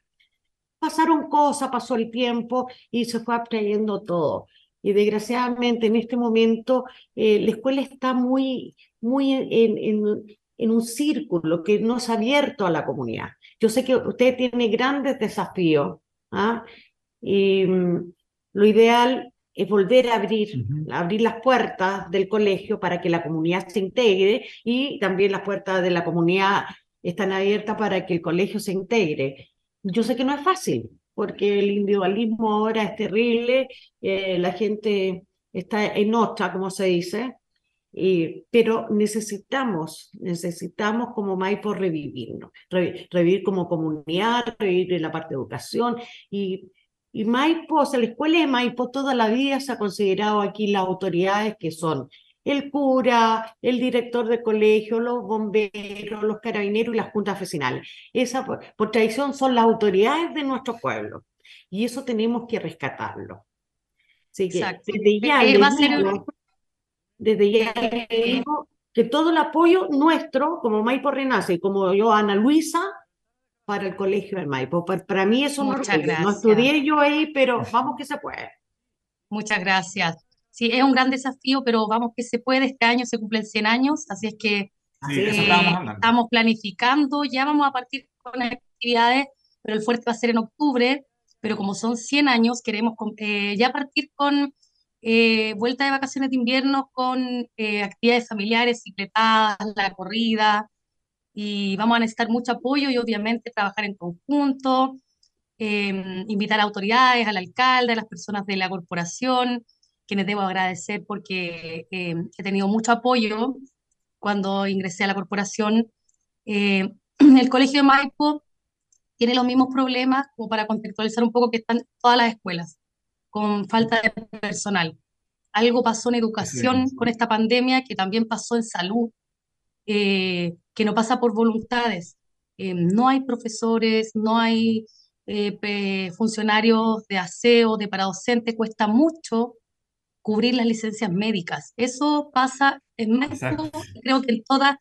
Pasaron cosas, pasó el tiempo y se fue abstrayendo todo. Y desgraciadamente en este momento eh, la escuela está muy, muy en, en, en un círculo que no es abierto a la comunidad. Yo sé que usted tiene grandes desafíos, ¿ah? Y mm, lo ideal es volver a abrir, Ujú. abrir las puertas del colegio para que la comunidad se integre y también las puertas de la comunidad están abiertas para que el colegio se integre. Yo sé que no es fácil, porque el individualismo ahora es terrible, eh, la gente está en otra, como se dice, y- pero necesitamos, necesitamos como Maipo revivirnos, re- revivir como comunidad, revivir en la parte de educación. Y, y Maipo, o sea, la escuela de Maipo toda la vida se ha considerado aquí las autoridades que son el cura, el director de colegio, los bomberos, los carabineros y las juntas vecinales. Esa, por, por tradición, son las autoridades de nuestro pueblo. Y eso tenemos que rescatarlo. Así que Exacto. desde ya Eh, ser- digo- desde ya digo que todo el apoyo nuestro, como Maipo Renace y como yo, Ana Luisa, para el colegio del Maipo. Para, para mí es un Muchas orgullo. No gracias. estudié yo ahí, pero vamos que se puede. Muchas gracias. Sí, es un gran desafío, pero vamos que se puede. Este año se cumplen 100 años, así es que Sí, eh, estamos planificando, ya vamos a partir con actividades, pero el fuerte va a ser en octubre, pero como son 100 años, queremos eh, ya partir con eh, vuelta de vacaciones de invierno con eh, actividades familiares, cicletadas, la corrida, y vamos a necesitar mucho apoyo y obviamente trabajar en conjunto, eh, invitar a autoridades, al alcalde, a las personas de la corporación, quienes debo agradecer porque eh, he tenido mucho apoyo cuando ingresé a la corporación. Eh, el Colegio de Maipo tiene los mismos problemas, como para contextualizar un poco, que están todas las escuelas, con falta de personal. Algo pasó en educación Sí. con esta pandemia, que también pasó en salud, eh, que no pasa por voluntades. Eh, no hay profesores, no hay eh, funcionarios de aseo, de paradocente, cuesta mucho cubrir las licencias médicas. Eso pasa en México, creo que en todas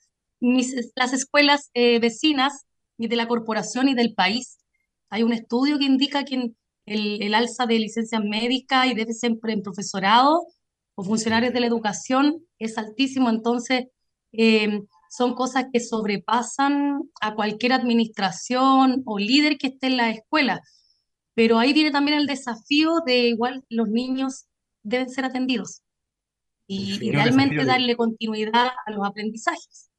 las escuelas eh, vecinas y de la corporación y del país. Hay un estudio que indica que el, el alza de licencias médicas y debe ser en profesorado o funcionarios de la educación es altísimo, entonces eh, son cosas que sobrepasan a cualquier administración o líder que esté en la escuela. Pero ahí viene también el desafío de igual los niños deben ser atendidos y, realmente darle continuidad a los aprendizajes.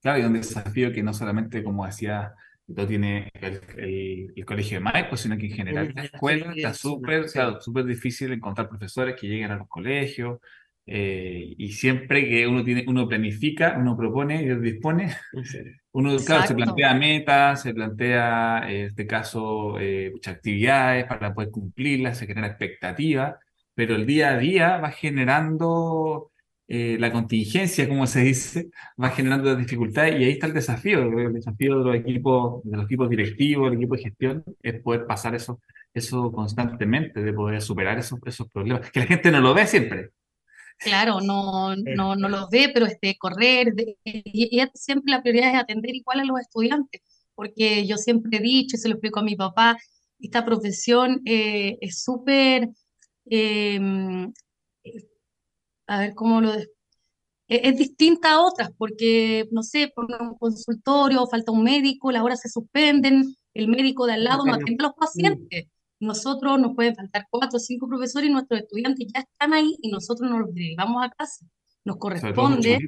Claro, y un desafío que no solamente, como decía, lo tiene el, el, colegio de Maipo, sino que en general la escuela está súper súper difícil encontrar profesores que lleguen a los colegios, eh, y siempre que uno tiene, uno planifica, uno propone y dispone, uno claro, se plantea metas, se plantea en este caso eh, muchas actividades para poder cumplirlas, se genera expectativas, pero el día a día va generando eh, la contingencia, como se dice, va generando dificultades y ahí está el desafío, el desafío de los equipos, de los equipos directivos, el equipo de gestión, es poder pasar eso, eso constantemente, de poder superar esos, esos problemas, que la gente no lo ve siempre. Claro, no, no, no los ve, pero este, correr, y, siempre la prioridad es atender igual a los estudiantes, porque yo siempre he dicho, y se lo explico a mi papá, esta profesión eh, es súper, em, a ver cómo lo... Es, es distinta a otras, porque, no sé, por un consultorio, falta un médico, las horas se suspenden, el médico de al lado no atiende a los pacientes nosotros nos pueden faltar cuatro o cinco profesores y nuestros estudiantes ya están ahí y nosotros nos los derivamos a casa. Nos corresponde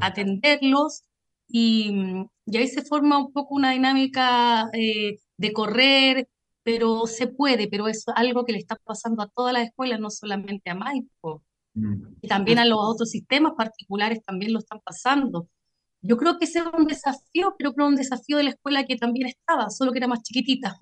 atenderlos y, y, ahí se forma un poco una dinámica eh, de correr, pero se puede, pero es algo que le está pasando a todas las escuelas, no solamente a Maipo. Mm. Y también a los otros sistemas particulares también lo están pasando. Yo creo que ese es un desafío, pero creo que un desafío de la escuela que también estaba, solo que era más chiquitita.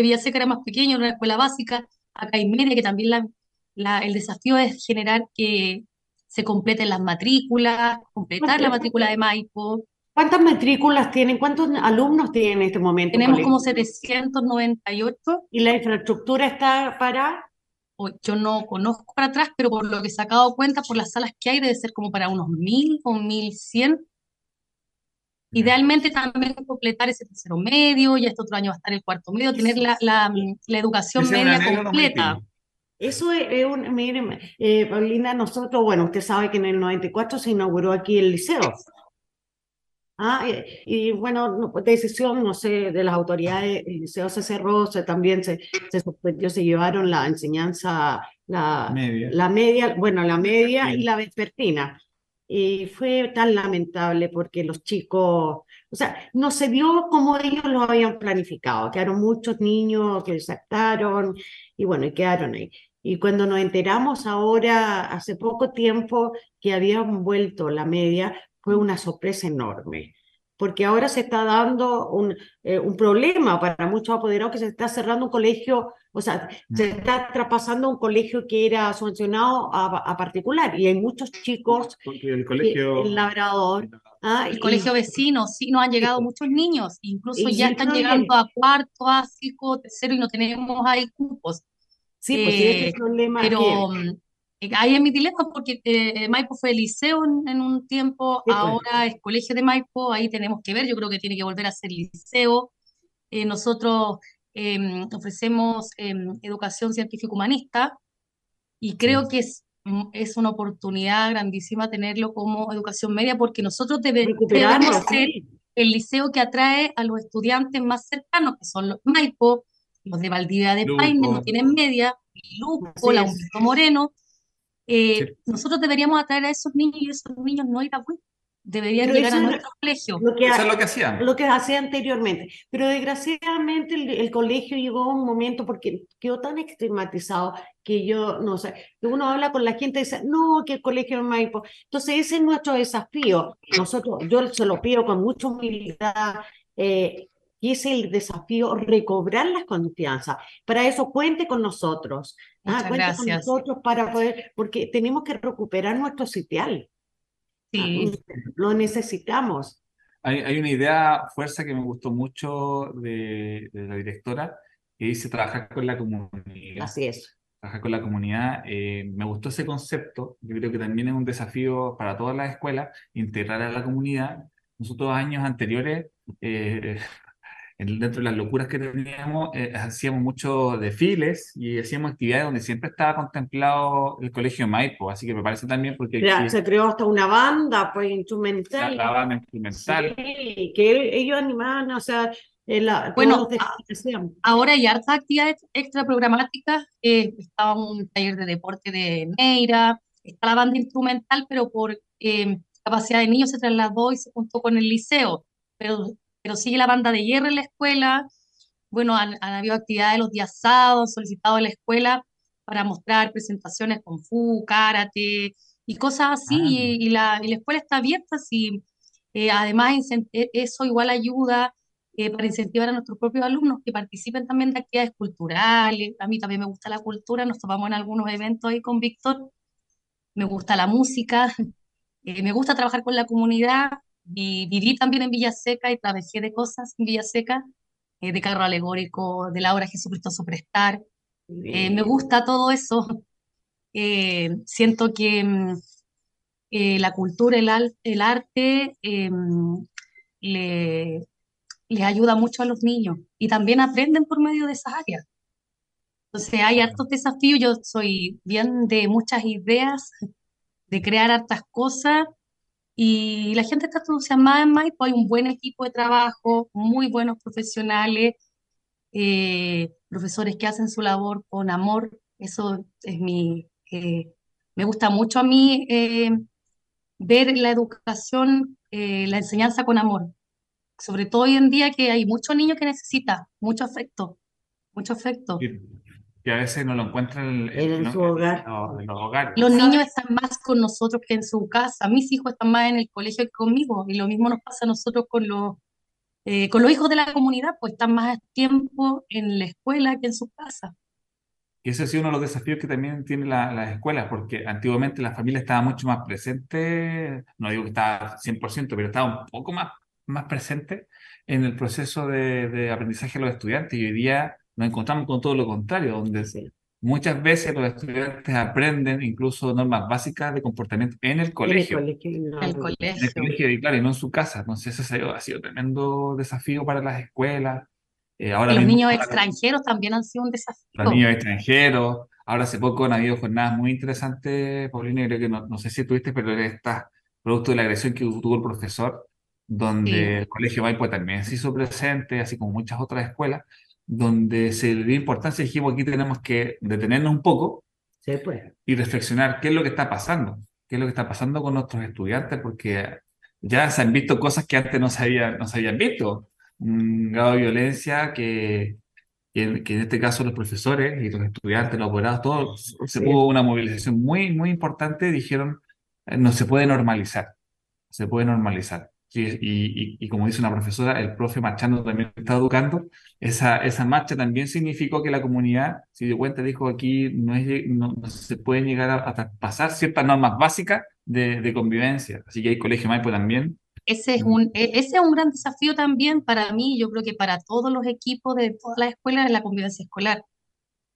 Villa Seca era más pequeño, era una escuela básica, acá hay media, que también la, la, el desafío es generar que se completen las matrículas, completar la matrícula de Maipo. ¿Cuántas matrículas tienen? ¿Cuántos alumnos tienen en este momento? Tenemos como 798. ¿Y la infraestructura está para? Yo no conozco para atrás, pero por lo que se ha dado cuenta, por las salas que hay, debe ser como para unos 1000 o 1100 Idealmente también completar ese tercero medio, y este otro año va a estar el cuarto medio, tener la, la, la educación media completa. Eso es, un, miren, eh, Paulina, nosotros, bueno, usted sabe que en el 94 se inauguró aquí el liceo. Ah, y, bueno, decisión, no sé, de las autoridades, el liceo se cerró, se, también se, se suspendió, se llevaron la enseñanza, la media, la media bueno, la media y la vespertina. Y fue tan lamentable porque los chicos, o sea, no se dio como ellos lo habían planificado. Quedaron muchos niños que saltaron y bueno, y quedaron ahí. Y cuando nos enteramos ahora, hace poco tiempo, que habían vuelto la media, fue una sorpresa enorme porque ahora se está dando un, eh, un problema para muchos apoderados que se está cerrando un colegio, o sea, se está traspasando un colegio que era subvencionado a, particular y hay muchos chicos, el colegio... El Labrador, ¿ah? el colegio vecino, sí, nos han llegado muchos niños, incluso ya están llegando a cuarto, básico, tercero y no tenemos ahí cupos. Sí, pues sí, ese eh, problema. Pero, mm, Ahí es mi dilema porque eh, Maipo fue liceo en, un tiempo, pues. ahora es colegio de Maipo, ahí tenemos que ver, yo creo que tiene que volver a ser liceo. Eh, nosotros em, ofrecemos em, educación científico-humanista y creo que es, mm, es una oportunidad grandísima tenerlo como educación media porque nosotros debemos ser el liceo que atrae a los estudiantes más cercanos, que son los Maipo, los de Valdivia de Paine, no tienen media, Lupo, la Humberto Moreno, eh, nosotros deberíamos atraer a esos niños y esos niños no ir a WIC. Deberían llegar a nuestro colegio. Lo que, eso es lo que hacían. Lo que hacía anteriormente. Pero desgraciadamente el, colegio llegó a un momento porque quedó tan estigmatizado que yo, no sé, que uno habla con la gente y dice, no, que el colegio es Maipo. Entonces ese es nuestro desafío. Nosotros, yo se lo pido con mucha humildad. Eh, y es el desafío recobrar la confianza. Para eso cuente con nosotros. Ah, cuente con nosotros para poder, porque tenemos que recuperar nuestro sitial. Sí. Ah, lo necesitamos. Hay, hay, una idea, fuerza que me gustó mucho de, de la directora, que dice trabajar con la comunidad. Así es. Trabajar con la comunidad. eh, me gustó ese concepto. Yo creo que también es un desafío para todas las escuelas integrar a la comunidad. Nosotros años anteriores, eh, dentro de las locuras que teníamos, eh, hacíamos muchos desfiles y hacíamos actividades donde siempre estaba contemplado el Colegio Maipo. Así que me parece también porque Ya, aquí se creó hasta una banda, pues, instrumental. la banda instrumental. Sí, que ellos animaban, o sea, en la, Bueno. Ahora hay hartas actividades extra programáticas. eh, estaba un taller de deporte de Neira, está la banda instrumental, pero por eh, capacidad de niños se trasladó y se juntó con el liceo. Pero, pero sigue la banda de hierro en la escuela. Bueno, han, han habido actividades los días sábados, solicitado a la escuela para mostrar presentaciones con fu, karate y cosas así. Ah, Y, y la, y la escuela está abierta. Sí, eh, además, e- eso igual ayuda eh, para incentivar a nuestros propios alumnos que participen también de actividades culturales. A mí también me gusta la cultura, nos topamos en algunos eventos ahí con Víctor. Me gusta la música, eh, me gusta trabajar con la comunidad. Y viví también en Villaseca y trabajé de cosas en Villaseca, eh, de carro alegórico, de la obra Jesucristo Superstar. Eh, me gusta todo eso. Eh, siento que mm, eh, la cultura, el, al- el arte, eh, le, les ayuda mucho a los niños y también aprenden por medio de esas áreas. Entonces hay hartos desafíos, yo soy bien de muchas ideas, de crear hartas cosas y la gente está entusiasmada en Maipo, hay un buen equipo de trabajo, muy buenos profesionales, eh, profesores que hacen su labor con amor, eso es mi, eh, me gusta mucho a mí eh, ver la educación, eh, la enseñanza con amor sobre todo hoy en día que hay muchos niños que necesitan mucho afecto, mucho afecto. Que a veces no lo encuentran en, en- En ¿no? su hogar. los, en los hogares. Los niños están más con nosotros que en su casa. Mis hijos están más en el colegio que conmigo y lo mismo nos pasa a nosotros con los, eh, con los hijos de la comunidad, pues están más tiempo en la escuela que en su casa. Y ese ha sido uno de los desafíos que también tienen la- las escuelas, porque antiguamente la familia estaba mucho más presente, no digo que estaba 100%, pero estaba un poco más, más presente en el proceso de, de aprendizaje de los estudiantes. Y hoy día nos encontramos con todo lo contrario, donde muchas veces los estudiantes aprenden incluso normas básicas de comportamiento en el colegio. En el colegio, no, En el no. En el colegio. y claro, y no en su casa. Entonces, ese ha sido, ha sido tremendo desafío para las escuelas. Eh, ahora Y los mismo, niños para extranjeros también han sido un los desafío. niños extranjeros. Ahora hace poco han habido jornadas muy interesantes, Paulina, creo que no, no sé si tuviste, pero está producto de la agresión que tuvo el profesor, donde Sí. el Colegio Maipo también se hizo presente, así como muchas otras escuelas, donde se le dio importancia y dijimos aquí tenemos que detenernos un poco Sí, pues. y reflexionar qué es lo que está pasando, qué es lo que está pasando con nuestros estudiantes, porque ya se han visto cosas que antes no se habían, no se habían visto. Un grado de violencia que, que, que en este caso los profesores y los estudiantes, los apoderados, todos, se Sí. hubo una movilización muy, muy importante, dijeron, eh, no se puede normalizar, se puede normalizar. Y, y, y- como dice una profesora, el profe marchando también está educando, esa, esa marcha también significó que la comunidad se dio cuenta, dijo aquí no, es, no, no se pueden llegar a, a traspasar ciertas normas básicas de, de convivencia. Así que hay Colegio Maipo también. Ese es un, e- ese es un gran desafío también para mí, yo creo que para todos los equipos de todas las escuelas, es la convivencia escolar,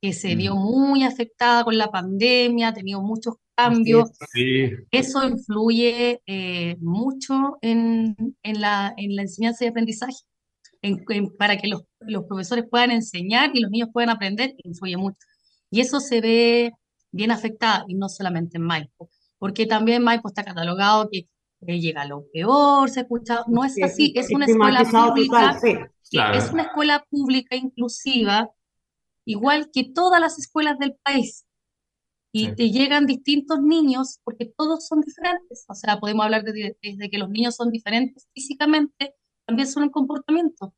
que se vio Mm. muy afectada con la pandemia, ha tenido muchos cambios. Sí, Eso influye eh, mucho en, en la, en la enseñanza y aprendizaje, en- en- para que los, los profesores puedan enseñar y los niños puedan aprender, influye mucho. Y eso se ve bien afectado, y no solamente en Maipo, porque también Maipo está catalogado que eh, llega lo peor, se escucha, no es así, es una escuela pública, total, sí. claro. es una escuela pública inclusiva, igual que todas las escuelas del país. Y Sí. te llegan distintos niños porque todos son diferentes. O sea, podemos hablar de- desde que los niños son diferentes físicamente, también son en comportamiento.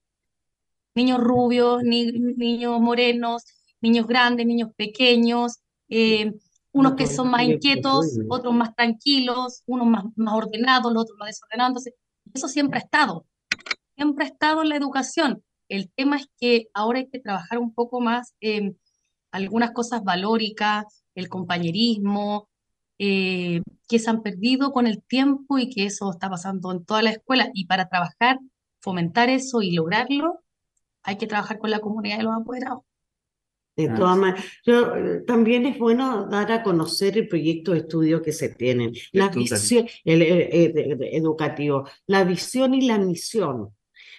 Niños rubios, ni- niños morenos, niños grandes, niños pequeños, eh, unos que son más inquietos, otros más tranquilos, unos más, más ordenados, los otros más desordenados. Entonces, eso siempre ha estado siempre ha estado en la educación. El tema es que ahora hay que trabajar un poco más en algunas cosas valóricas, el compañerismo, eh, que se han perdido con el tiempo y que eso está pasando en toda la escuela. Y para trabajar, fomentar eso y lograrlo, hay que trabajar con la comunidad de los apoderados. De todas maneras, también es bueno dar a conocer el proyecto de estudio que se tienen, la visión, el, educativo, la visión y la misión.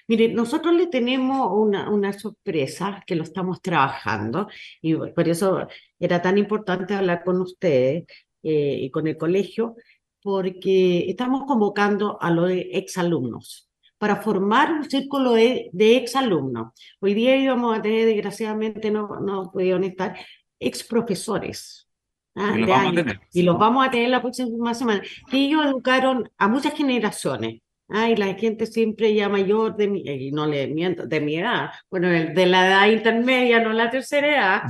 Mire, nosotros le tenemos una, una sorpresa que lo estamos trabajando y por eso era tan importante hablar con ustedes eh, y con el colegio, porque estamos convocando a los exalumnos para formar un círculo de, de exalumnos. Hoy día íbamos a tener, desgraciadamente no, no pudieron estar, ex profesores. ¿ah? y los vamos a tener la próxima semana, que ellos educaron a muchas generaciones. Ay, la gente siempre ya mayor de mi, y no le miento, de mi edad, bueno, de la edad intermedia, no la tercera edad,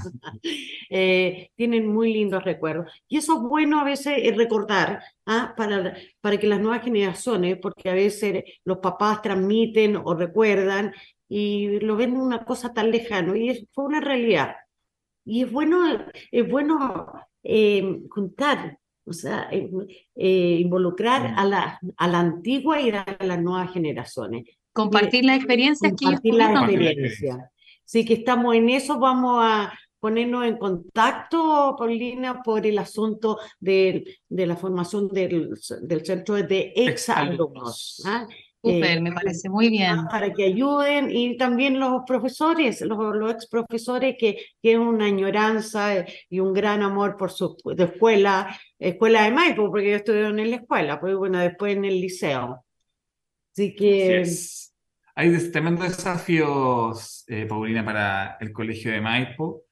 eh, tienen muy lindos recuerdos. Y eso es bueno a veces recordar ¿ah? para, para que las nuevas generaciones, porque a veces los papás transmiten o recuerdan y lo ven una cosa tan lejana, y fue una realidad. Y es bueno, es bueno eh, juntar o sea, eh, eh, involucrar a la, a la antigua y a las nuevas generaciones. Compartir las experiencias Compartir las experiencias. Sí, que estamos en eso, vamos a ponernos en contacto, Paulina, por el asunto de, de la formación del, del centro de exalumnos. ¿ah? Súper, me parece muy bien. Para que ayuden y también los profesores, los, los ex profesores que tienen una añoranza y un gran amor por su escuela, escuela de Maipo, porque yo estudié en la escuela, pues bueno, después en el liceo. Así que... Hay tremendos desafíos, eh, Paulina, para el colegio de Maipo.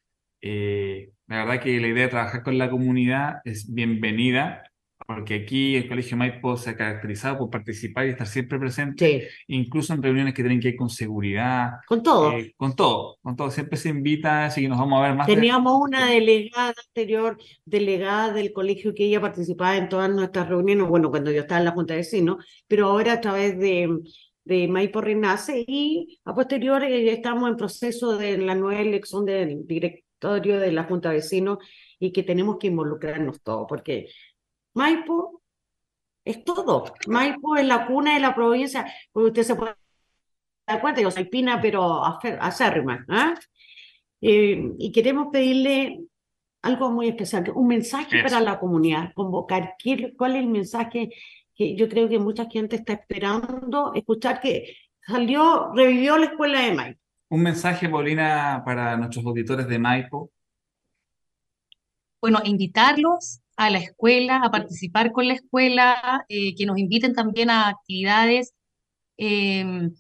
Eh, la verdad que la idea de trabajar con la comunidad es bienvenida porque aquí el Colegio Maipo se ha caracterizado por participar y estar siempre presente, incluso en reuniones que tienen que ir con seguridad. Con todo. Eh, con todo, con todo. Siempre se invita, así que nos vamos a ver más. Teníamos una delegada anterior, delegada del colegio que ella participaba en todas nuestras reuniones, bueno, cuando yo estaba en la Junta de Vecinos, pero ahora a través de, de Maipo Renace y a posteriori eh, estamos en proceso de la nueva elección del directorio de la Junta de Vecinos y que tenemos que involucrarnos todos, porque Maipo es todo. Maipo es la cuna de la provincia, porque usted se puede dar cuenta, yo soy pina, pero acérrima. ¿eh? Eh, y queremos pedirle algo muy especial, un mensaje para la comunidad, convocar. ¿Cuál es el mensaje que yo creo que mucha gente está esperando escuchar que salió, revivió la escuela de Maipo? Un mensaje, Paulina, para nuestros auditores de Maipo. Bueno, invitarlos a la escuela, a participar con la escuela, eh, que nos inviten también a actividades. Em,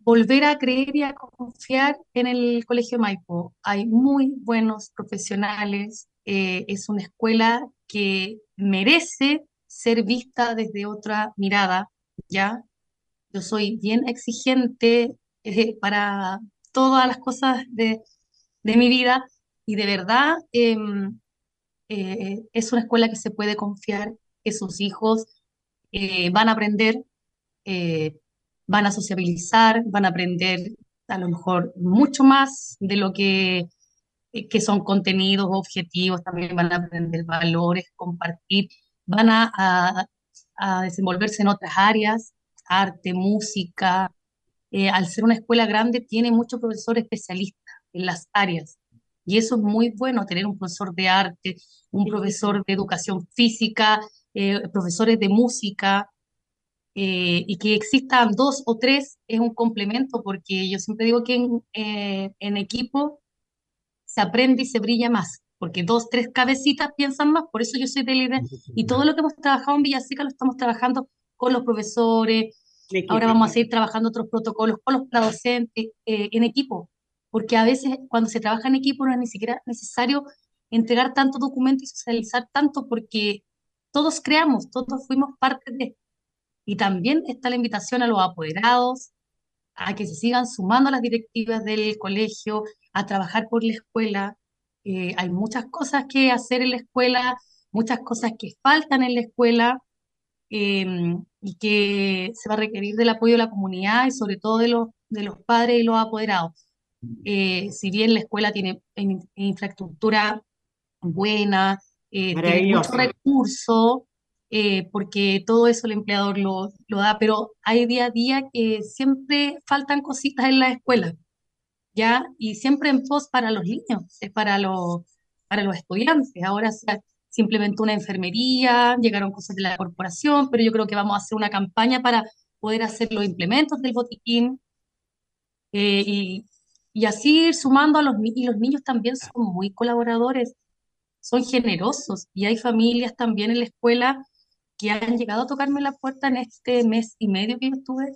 volver a creer y a confiar en el Colegio Maipo. Hay muy buenos profesionales, eh, es una escuela que merece ser vista desde otra mirada, ¿ya? Yo soy bien exigente eh, para todas las cosas de, de, mi vida y de verdad em, eh, es una escuela que se puede confiar, que sus hijos eh, van a aprender, eh, van a sociabilizar, van a aprender a lo mejor mucho más de lo que, que son contenidos objetivos, también van a aprender valores, compartir, van a, a, desenvolverse en otras áreas, arte, música. al ser una escuela grande, tiene muchos profesores especialistas en las áreas. Y eso es muy bueno, tener un profesor de arte, un profesor de educación física, eh, profesores de música, eh, y que existan dos o tres es un complemento, porque yo siempre digo que en, eh, en equipo se aprende y se brilla más, porque dos, tres cabecitas piensan más, por eso yo soy de la y todo lo que hemos trabajado en Villaseca lo estamos trabajando con los profesores, ahora vamos a seguir trabajando otros protocolos con los docentes en equipo, porque a veces cuando se trabaja en equipo no es ni siquiera necesario entregar tanto documento y socializar tanto porque todos creamos, todos fuimos parte de. Y también está la invitación a los apoderados, a que se sigan sumando a las directivas del colegio, a trabajar por la escuela. Eh, hay muchas cosas que hacer en la escuela, muchas cosas que faltan en la escuela em, y que se va a requerir del apoyo de la comunidad y sobre todo de los, de los padres y los apoderados. Eh, si bien la escuela tiene infraestructura buena, eh, tiene mucho recurso, eh, porque todo eso el empleador lo, lo, da, pero hay día a día que siempre faltan cositas en la escuela. ¿ya? Y siempre en pos para los niños, es para los, para los estudiantes. Ahora se, se implementó una enfermería, llegaron cosas de la corporación, pero yo creo que vamos a hacer una campaña para poder hacer los implementos del botiquín eh, y, y así ir sumando a los niños. Y los niños también son muy colaboradores, son generosos y hay familias también en la escuela que han llegado a tocarme la puerta en este mes y medio que yo estuve,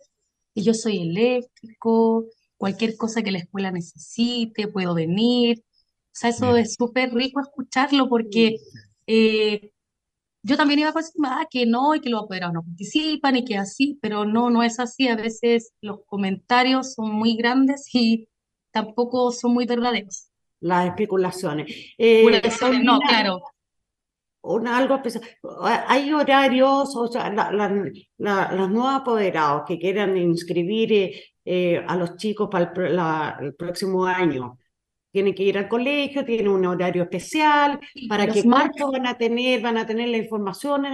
y yo soy eléctrico, cualquier cosa que la escuela necesite, puedo venir. O sea, eso es súper rico escucharlo porque eh, yo también iba a decir, ah, que no, y que los apoderados no participan, y que así, pero no, no es así. A veces los comentarios son muy grandes y tampoco son muy verdaderos. Las especulaciones. Eh, no, claro. Una, algo especial. Hay horarios, o sea, la, la, los nuevos apoderados que quieran inscribir eh, eh, a los chicos para el, el próximo año tienen que ir al colegio, tienen un horario especial, para que cuánto van a tener, van a tener la información.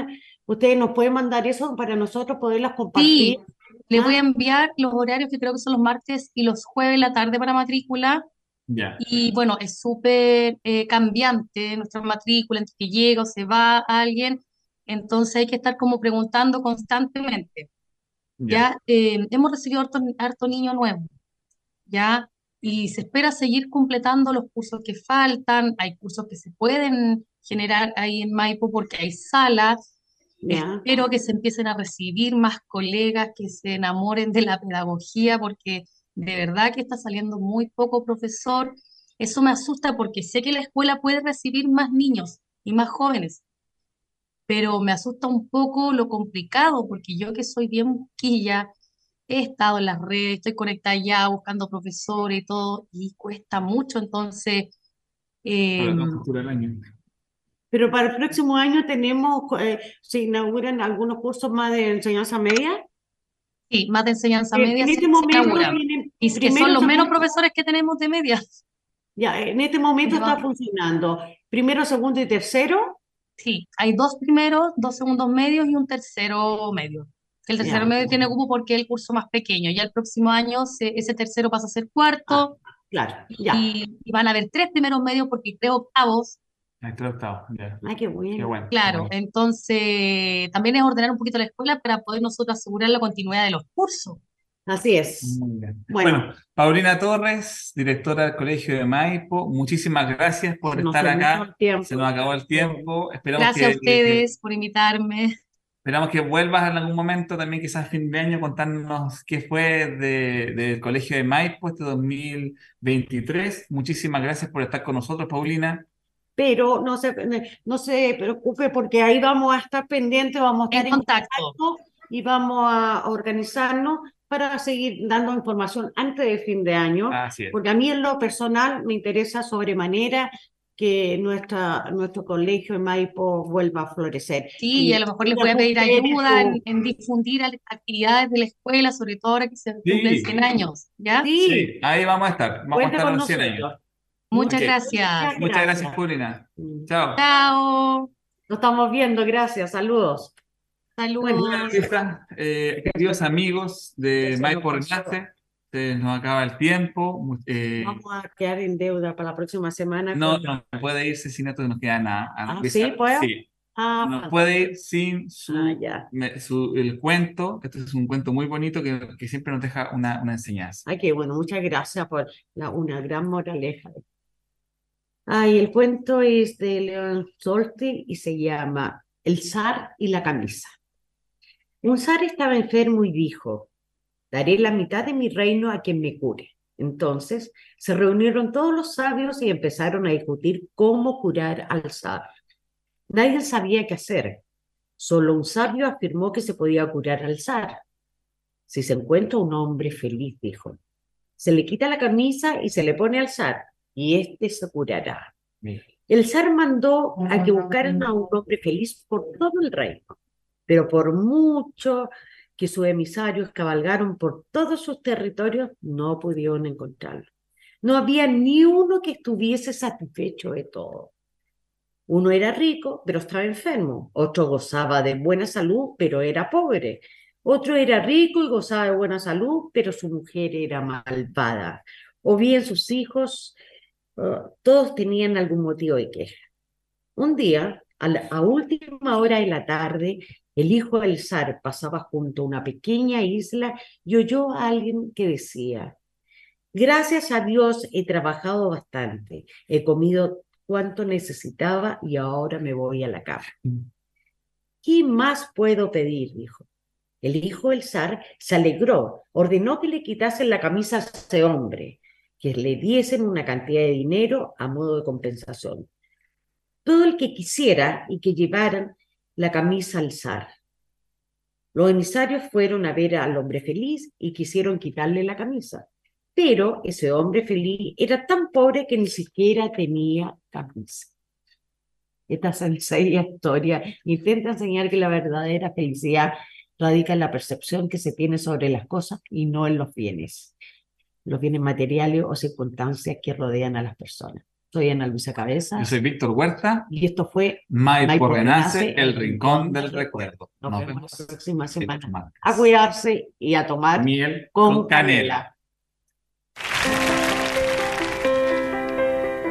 Ustedes nos pueden mandar eso para nosotros poderlas compartir. Sí, les voy a ah. enviar los horarios que creo que son los martes y los jueves la tarde para matrícula. Ya. Y bueno, es súper eh, cambiante nuestra matrícula, entre que llega o se va alguien, entonces hay que estar como preguntando constantemente. Ya, eh, hemos recibido harto, harto niño nuevo, ya, y se espera seguir completando los cursos que faltan. Hay cursos que se pueden generar ahí en Maipo porque hay salas. Espero que se empiecen a recibir más colegas que se enamoren de la pedagogía porque de verdad que está saliendo muy poco profesor. Eso me asusta porque sé que la escuela puede recibir más niños y más jóvenes, pero me asusta un poco lo complicado porque yo que soy bien quilla, he estado en las redes, estoy conectada ya buscando profesores y todo, y cuesta mucho, entonces... Eh, pero para el próximo año tenemos, eh, se inauguran algunos cursos más de enseñanza media. Sí, más de enseñanza media. En este momento y que son los menos profesores que tenemos de media. Ya, en este momento está funcionando. Primero, segundo y tercero. Sí, hay dos primeros, dos segundos medios y un tercero medio. El tercero medio tiene cupo porque es el curso más pequeño. Ya el próximo año ese tercero pasa a ser cuarto. Ah, claro, ya. Y, van a haber tres primeros medios porque creo octavos. Hay octavos, Ay, qué bueno. Claro, entonces también es ordenar un poquito la escuela para poder nosotros asegurar la continuidad de los cursos. Así es. Muy bien. Bueno. Paulina Torres, directora del Colegio de Maipo, muchísimas gracias por estar acá. Se nos acabó el tiempo. Esperamos gracias a ustedes por invitarme. Esperamos que vuelvas en algún momento también, quizás fin de año, contarnos qué fue del Colegio de Maipo este 2023. Muchísimas gracias por estar con nosotros, Paulina. Pero no se, no se preocupe porque ahí vamos a estar pendientes, vamos a estar en, contacto. y vamos a organizarnos para seguir dando información antes del fin de año, porque a mí en lo personal me interesa sobremanera que nuestra, nuestro colegio en Maipo vuelva a florecer. Sí, y a lo mejor les voy a pedir ayuda en, difundir actividades de la escuela, sobre todo ahora que se cumplen 100 años, ¿ya? Sí. ahí vamos a estar, vamos a estar los 100 años. Muchas gracias. Muchas gracias, Paulina. Chao. Chao. Nos estamos viendo, gracias, saludos. Saludos. Bueno, eh, queridos amigos de Maipo Renace, se nos acaba el tiempo. Eh, Vamos a quedar en deuda para la próxima semana. No, no puede irse sin esto, no nos queda nada. Ah, ¿Sí? ¿Puedo? Sí. Ah, no puede ir sin su, ah, su, el cuento. Este es un cuento muy bonito que, que siempre nos deja una, una enseñanza. Ay, qué bueno, muchas gracias por la, una gran moraleja. Ay, el cuento es de León Solti y se llama El zar y la camisa. Un zar estaba enfermo y dijo, daré la mitad de mi reino a quien me cure. Entonces se reunieron todos los sabios y empezaron a discutir cómo curar al sabio. Nadie sabía qué hacer. Solo un sabio afirmó que se podía curar al zar. Si se encuentra un hombre feliz, dijo, se le quita la camisa y se le pone al zar, y éste se curará. El zar mandó a que buscaran a un hombre feliz por todo el reino, pero por mucho que sus emisarios cabalgaron por todos sus territorios, no pudieron encontrarlo. No había ni uno que estuviese satisfecho de todo. Uno era rico, pero estaba enfermo. Otro gozaba de buena salud, pero era pobre. Otro era rico y gozaba de buena salud, pero su mujer era malvada. o bien sus hijos, uh, todos tenían algún motivo de queja. Un día, a, la, a última hora de la tarde, el hijo del zar pasaba junto a una pequeña isla y oyó a alguien que decía, gracias a Dios he trabajado bastante, he comido cuanto necesitaba y ahora me voy a la cama. ¿Qué más puedo pedir? dijo. El hijo del zar se alegró, ordenó que le quitasen la camisa a ese hombre, que le diesen una cantidad de dinero a modo de compensación. Todo el que quisiera y que llevaran la camisa al zar. Los emisarios fueron a ver al hombre feliz y quisieron quitarle la camisa. Pero ese hombre feliz era tan pobre que ni siquiera tenía camisa. Esta sencilla historia intenta enseñar que la verdadera felicidad radica en la percepción que se tiene sobre las cosas y no en los bienes, los bienes materiales o circunstancias que rodean a las personas. Soy Ana Luisa Cabeza. Yo soy Víctor Huerta. Y esto fue Maipo Renace, el rincón del recuerdo. Nos, Nos vemos la próxima semana. A cuidarse y a tomar miel con, con canela.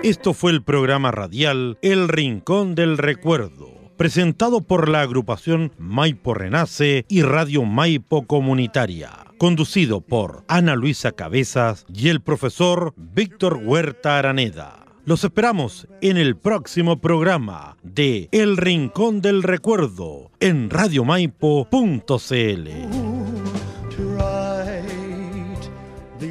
Esto fue el programa radial El Rincón del Recuerdo, presentado por la agrupación Maipo Renace y Radio Maipo Comunitaria, conducido por Ana Luisa Cabezas y el profesor Víctor Huerta Araneda. Los esperamos en el próximo programa de El Rincón del Recuerdo en radiomaipo.cl.